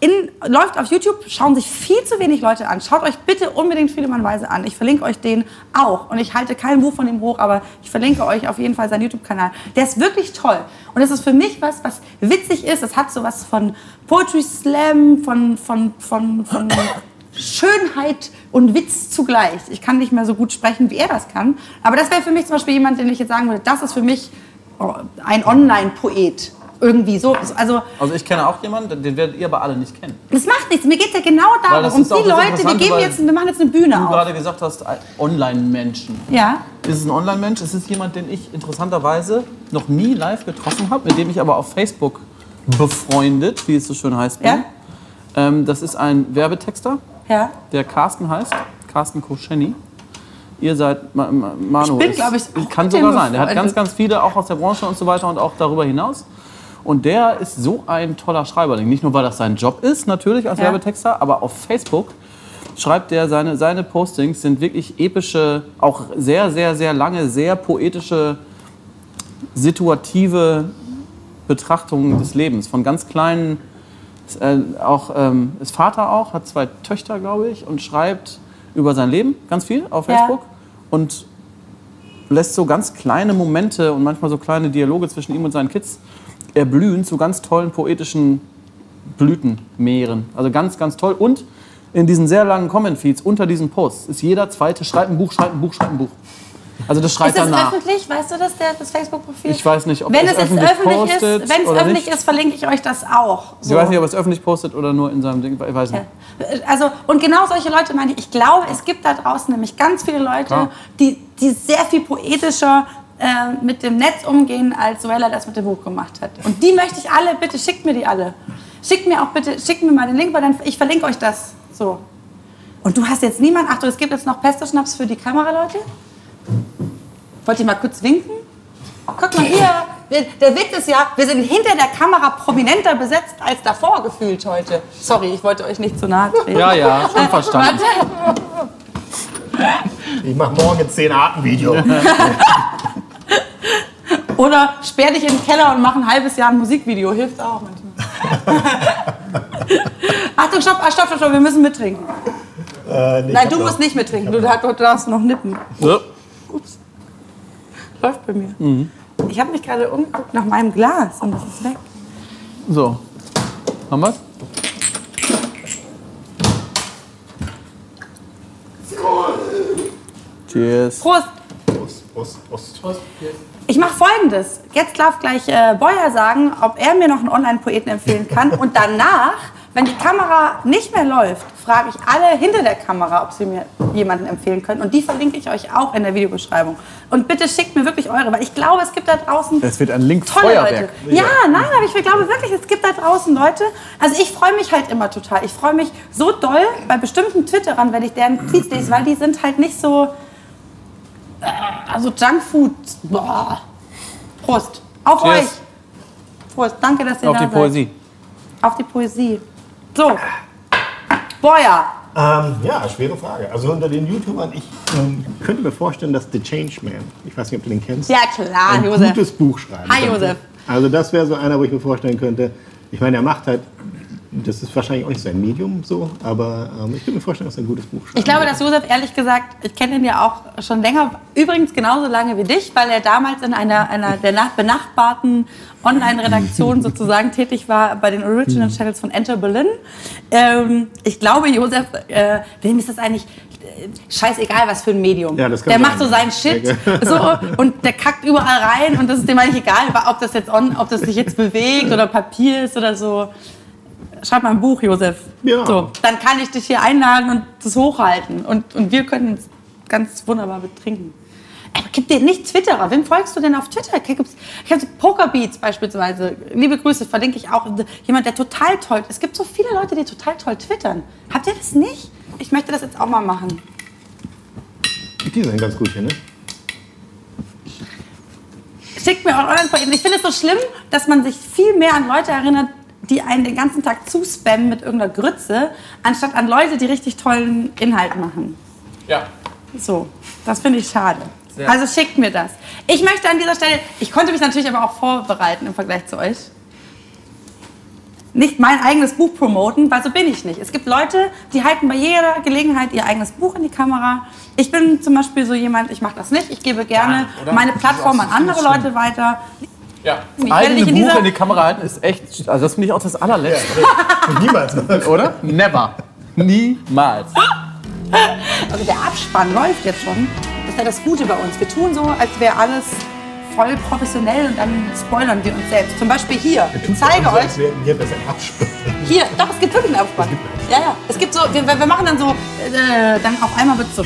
In, läuft auf YouTube, schauen sich viel zu wenig Leute an. Schaut euch bitte unbedingt Friedemann Weise an. Ich verlinke euch den auch. Und ich halte kein Buch von ihm hoch, aber ich verlinke euch auf jeden Fall seinen YouTube-Kanal. Der ist wirklich toll. Und das ist für mich was, was witzig ist. Es hat sowas von Poetry Slam, von, von, von, von Schönheit und Witz zugleich. Ich kann nicht mehr so gut sprechen, wie er das kann. Aber das wäre für mich zum Beispiel jemand, den ich jetzt sagen würde, das ist für mich oh, ein Online-Poet. Irgendwie so. Also, Also ich kenne auch jemanden, den werdet ihr aber alle nicht kennen. das macht nichts. Mir geht es ja genau darum. Die Leute, wir, geben jetzt, wir machen jetzt eine Du Bühne auf. gerade gesagt hast, Online-Menschen. Ja. Ist es ein Online-Mensch? Es ist jemand, den ich interessanterweise noch nie live getroffen habe, mit dem ich aber auf Facebook befreundet, wie es so schön heißt. bin. Ja. Ähm, das ist ein Werbetexter, Ja. der Carsten heißt, Carsten Koschenny. Ihr seid Ma Ma Manu. Ich bin, ist- glaub ich, auch Kann sogar sein. Der hat ganz, ganz viele, auch aus der Branche und so weiter und auch darüber hinaus. Und der ist so ein toller Schreiberling. Nicht nur, weil das sein Job ist, natürlich als Ja. Werbetexter, aber auf Facebook schreibt der, seine, seine Postings sind wirklich epische, auch sehr, sehr, sehr lange, sehr poetische, situative Betrachtungen des Lebens. Von ganz kleinen, ist, äh, auch, ähm, ist Vater auch, hat zwei Töchter, glaube ich, und schreibt über sein Leben ganz viel auf Ja. Facebook. Und lässt so ganz kleine Momente und manchmal so kleine Dialoge zwischen ihm und seinen Kids erblühen zu ganz tollen poetischen Blütenmeeren. Also ganz, ganz toll. Und in diesen sehr langen Comment-Feeds unter diesen Posts ist jeder zweite, schreibt ein Buch, schreibt ein Buch, schreibt ein Buch. Also das schreit Ist das danach. öffentlich? Weißt du das, der, das Facebook-Profil? Ich weiß nicht, ob Wenn es jetzt öffentlich öffentlich ist, wenn es öffentlich nicht. ist, verlinke ich euch das auch. Ich weiß nicht, ob es öffentlich postet oder nur in seinem Ding. Ich weiß nicht. Also, und genau solche Leute meine ich. Ich glaube, es gibt da draußen nämlich ganz viele Leute, die, die sehr viel poetischer äh, mit dem Netz umgehen, als Suella das mit dem Buch gemacht hat. Und die möchte ich alle, bitte schickt mir die alle. Schickt mir auch bitte, schickt mir mal den Link, weil dann, ich verlinke euch das. So. Und du hast jetzt niemand, Achtung, es gibt jetzt noch Pesto-Schnaps für die Kameraleute. Wollt ihr mal kurz winken? Guck mal hier. Wir- Der Witz ist ja, wir sind hinter der Kamera prominenter besetzt als davor gefühlt heute. Sorry, ich wollte euch nicht zu nahe treten. Ja, ja, schon verstanden. Warte. Ich mache morgen ein 10-Arten-Video. Oder sperr dich in den Keller und mach ein halbes Jahr ein Musikvideo. Hilft auch manchmal. Achtung, stopp, ah, stopp, stopp, stopp, wir müssen mittrinken. äh, Nein, du musst nicht mittrinken. Du, du darfst noch nippen. Ja. Läuft bei mir. Ich habe mich gerade umgeguckt nach meinem Glas und das ist weg. So. Haben wir's? Cheers. Prost! Prost, Prost, Prost. Ich mache folgendes. Jetzt darf gleich äh, Boyer sagen, ob er mir noch einen Online-Poeten empfehlen kann. Und danach, wenn die Kamera nicht mehr läuft, frage ich alle hinter der Kamera, ob sie mir jemanden empfehlen können. Und die verlinke ich euch auch in der Videobeschreibung. Und bitte schickt mir wirklich eure, weil ich glaube, es gibt da draußen Es wird ein Link tolle Feuerwerk. Leute. Ja, nein, aber ich glaube wirklich, es gibt da draußen Leute. Also ich freue mich halt immer total. Ich freue mich so doll bei bestimmten Twitterern, wenn ich deren Tweets lese, weil die sind halt nicht so. äh, Also Junkfood. Boah. Prost. Auf Cheers. euch. Prost. Danke, dass ihr Auf da die seid. Poesie. Auf die Poesie. So. Boyer. Ähm, ja, schwere Frage. Also unter den YouTubern, ich ähm, könnte mir vorstellen, dass The Changeman, ich weiß nicht, ob du den kennst, Ja, klar, ein Josef. gutes Buch schreiben Hi, könnte. Josef. Also das wäre so einer, wo ich mir vorstellen könnte, ich meine, er macht halt, das ist wahrscheinlich auch nicht sein Medium so, aber ähm, ich könnte mir vorstellen, dass er ein gutes Buch schreibt. Ich glaube, dass Josef, ehrlich gesagt, ich kenne ihn ja auch schon länger, übrigens genauso lange wie dich, weil er damals in einer, einer der nach- benachbarten Online-Redaktionen sozusagen tätig war bei den Original Channels von Enter Berlin. Ähm, ich glaube, Josef, äh, dem ist das eigentlich äh, scheißegal, was für ein Medium. Ja, der sein. macht so seinen Shit so, und der kackt überall rein und das ist dem eigentlich egal, ob das jetzt on, ob das sich jetzt bewegt oder Papier ist oder so. Schreib mal ein Buch, Josef. Ja. So, dann kann ich dich hier einladen und das hochhalten. Und, und wir können es ganz wunderbar betrinken. Aber gib dir nicht Twitterer. Wem folgst du denn auf Twitter? Ich habe Pokerbeats beispielsweise. Liebe Grüße, verlinke ich auch. Jemand, der total toll. Es gibt so viele Leute, die total toll twittern. Habt ihr das nicht? Ich möchte das jetzt auch mal machen. Die sind ganz gut hier, ne? Schickt mir eure Online-Projekte. Ich finde es so schlimm, dass man sich viel mehr an Leute erinnert, die einen den ganzen Tag zuspammen mit irgendeiner Grütze, anstatt an Leute, die richtig tollen Inhalt machen. Ja. So, das finde ich schade. Sehr. Also schickt mir das. Ich möchte an dieser Stelle, ich konnte mich natürlich aber auch vorbereiten im Vergleich zu euch. Nicht mein eigenes Buch promoten, weil so bin ich nicht. Es gibt Leute, die halten bei jeder Gelegenheit ihr eigenes Buch in die Kamera. Ich bin zum Beispiel so jemand, ich mache das nicht. Ich gebe gerne oder? meine Plattform an andere. Leute weiter. Ja. Ich werde Eigene dich in Buch dieser- in die Kamera halten ist echt, also das finde ich auch das allerletzte, Und niemals. oder? Never. Niemals. Also der Abspann läuft jetzt schon. Das ist ja das Gute bei uns. Wir tun so, als wäre alles voll professionell und dann spoilern wir uns selbst. Zum Beispiel hier. Ich zeige so, euch. ein Abspann. Hier, doch, es gibt wirklich einen Abspann. Ja, ja. Es gibt so, wir, wir machen dann so, äh, dann auf einmal wird es so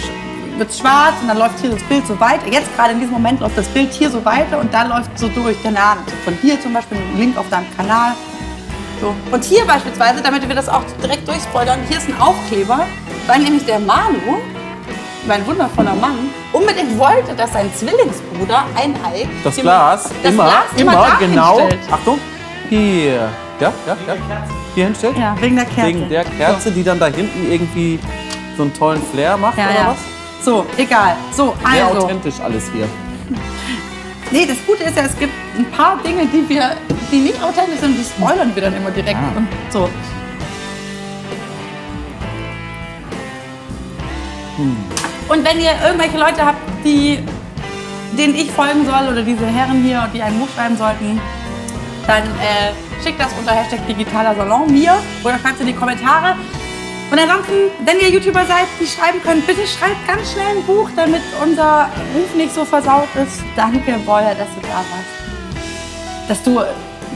sch- wird's schwarz und dann läuft hier das Bild so weiter. Jetzt gerade in diesem Moment läuft das Bild hier so weiter und da läuft so durch, keine Ahnung, von hier zum Beispiel ein Link auf deinem Kanal. So. Und hier beispielsweise, damit wir das auch direkt durchspoilern, hier ist ein Aufkleber, weil nämlich der Manu, mein wundervoller Mann, unbedingt wollte, dass sein Zwillingsbruder ein Ei. Das dem- Glas das immer, Glas immer, da genau. hinstellt. Achtung. Hier. Ja, ja, ja. Hier hinstellt. Ja, wegen der Kerze. Wegen der Kerze, die dann da hinten irgendwie so einen tollen Flair macht Ja, oder ja. was? So, egal. So, Sehr also. authentisch alles hier. Nee, das Gute ist ja, es gibt ein paar Dinge, die wir, die nicht authentisch sind, die spoilern wir dann immer direkt Ah. und so. Hm. Und wenn ihr irgendwelche Leute habt, die, denen ich folgen soll oder diese Herren hier, die ein Buch schreiben sollten, dann äh, schickt das unter Hashtag digitaler Salon mir oder schreibt es in die Kommentare. Und ansonsten, wenn ihr YouTuber seid, die schreiben können, bitte schreibt ganz schnell ein Buch, damit unser Ruf nicht so versaut ist. Danke, Boyer, dass du da warst. Dass du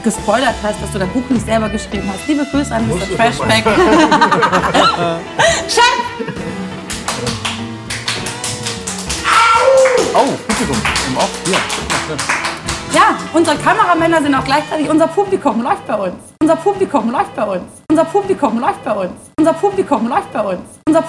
gespoilert hast, dass du dein Buch nicht selber geschrieben hast. Liebe Grüße an Mr. Trashback. Chef! Oh, Publikum. Im Off. Hier. Ja, unsere Kameramänner sind auch gleichzeitig unser Publikum läuft bei uns. Unser Publikum läuft bei uns. Unser Publikum läuft bei uns. Unser Publikum läuft bei uns. Unser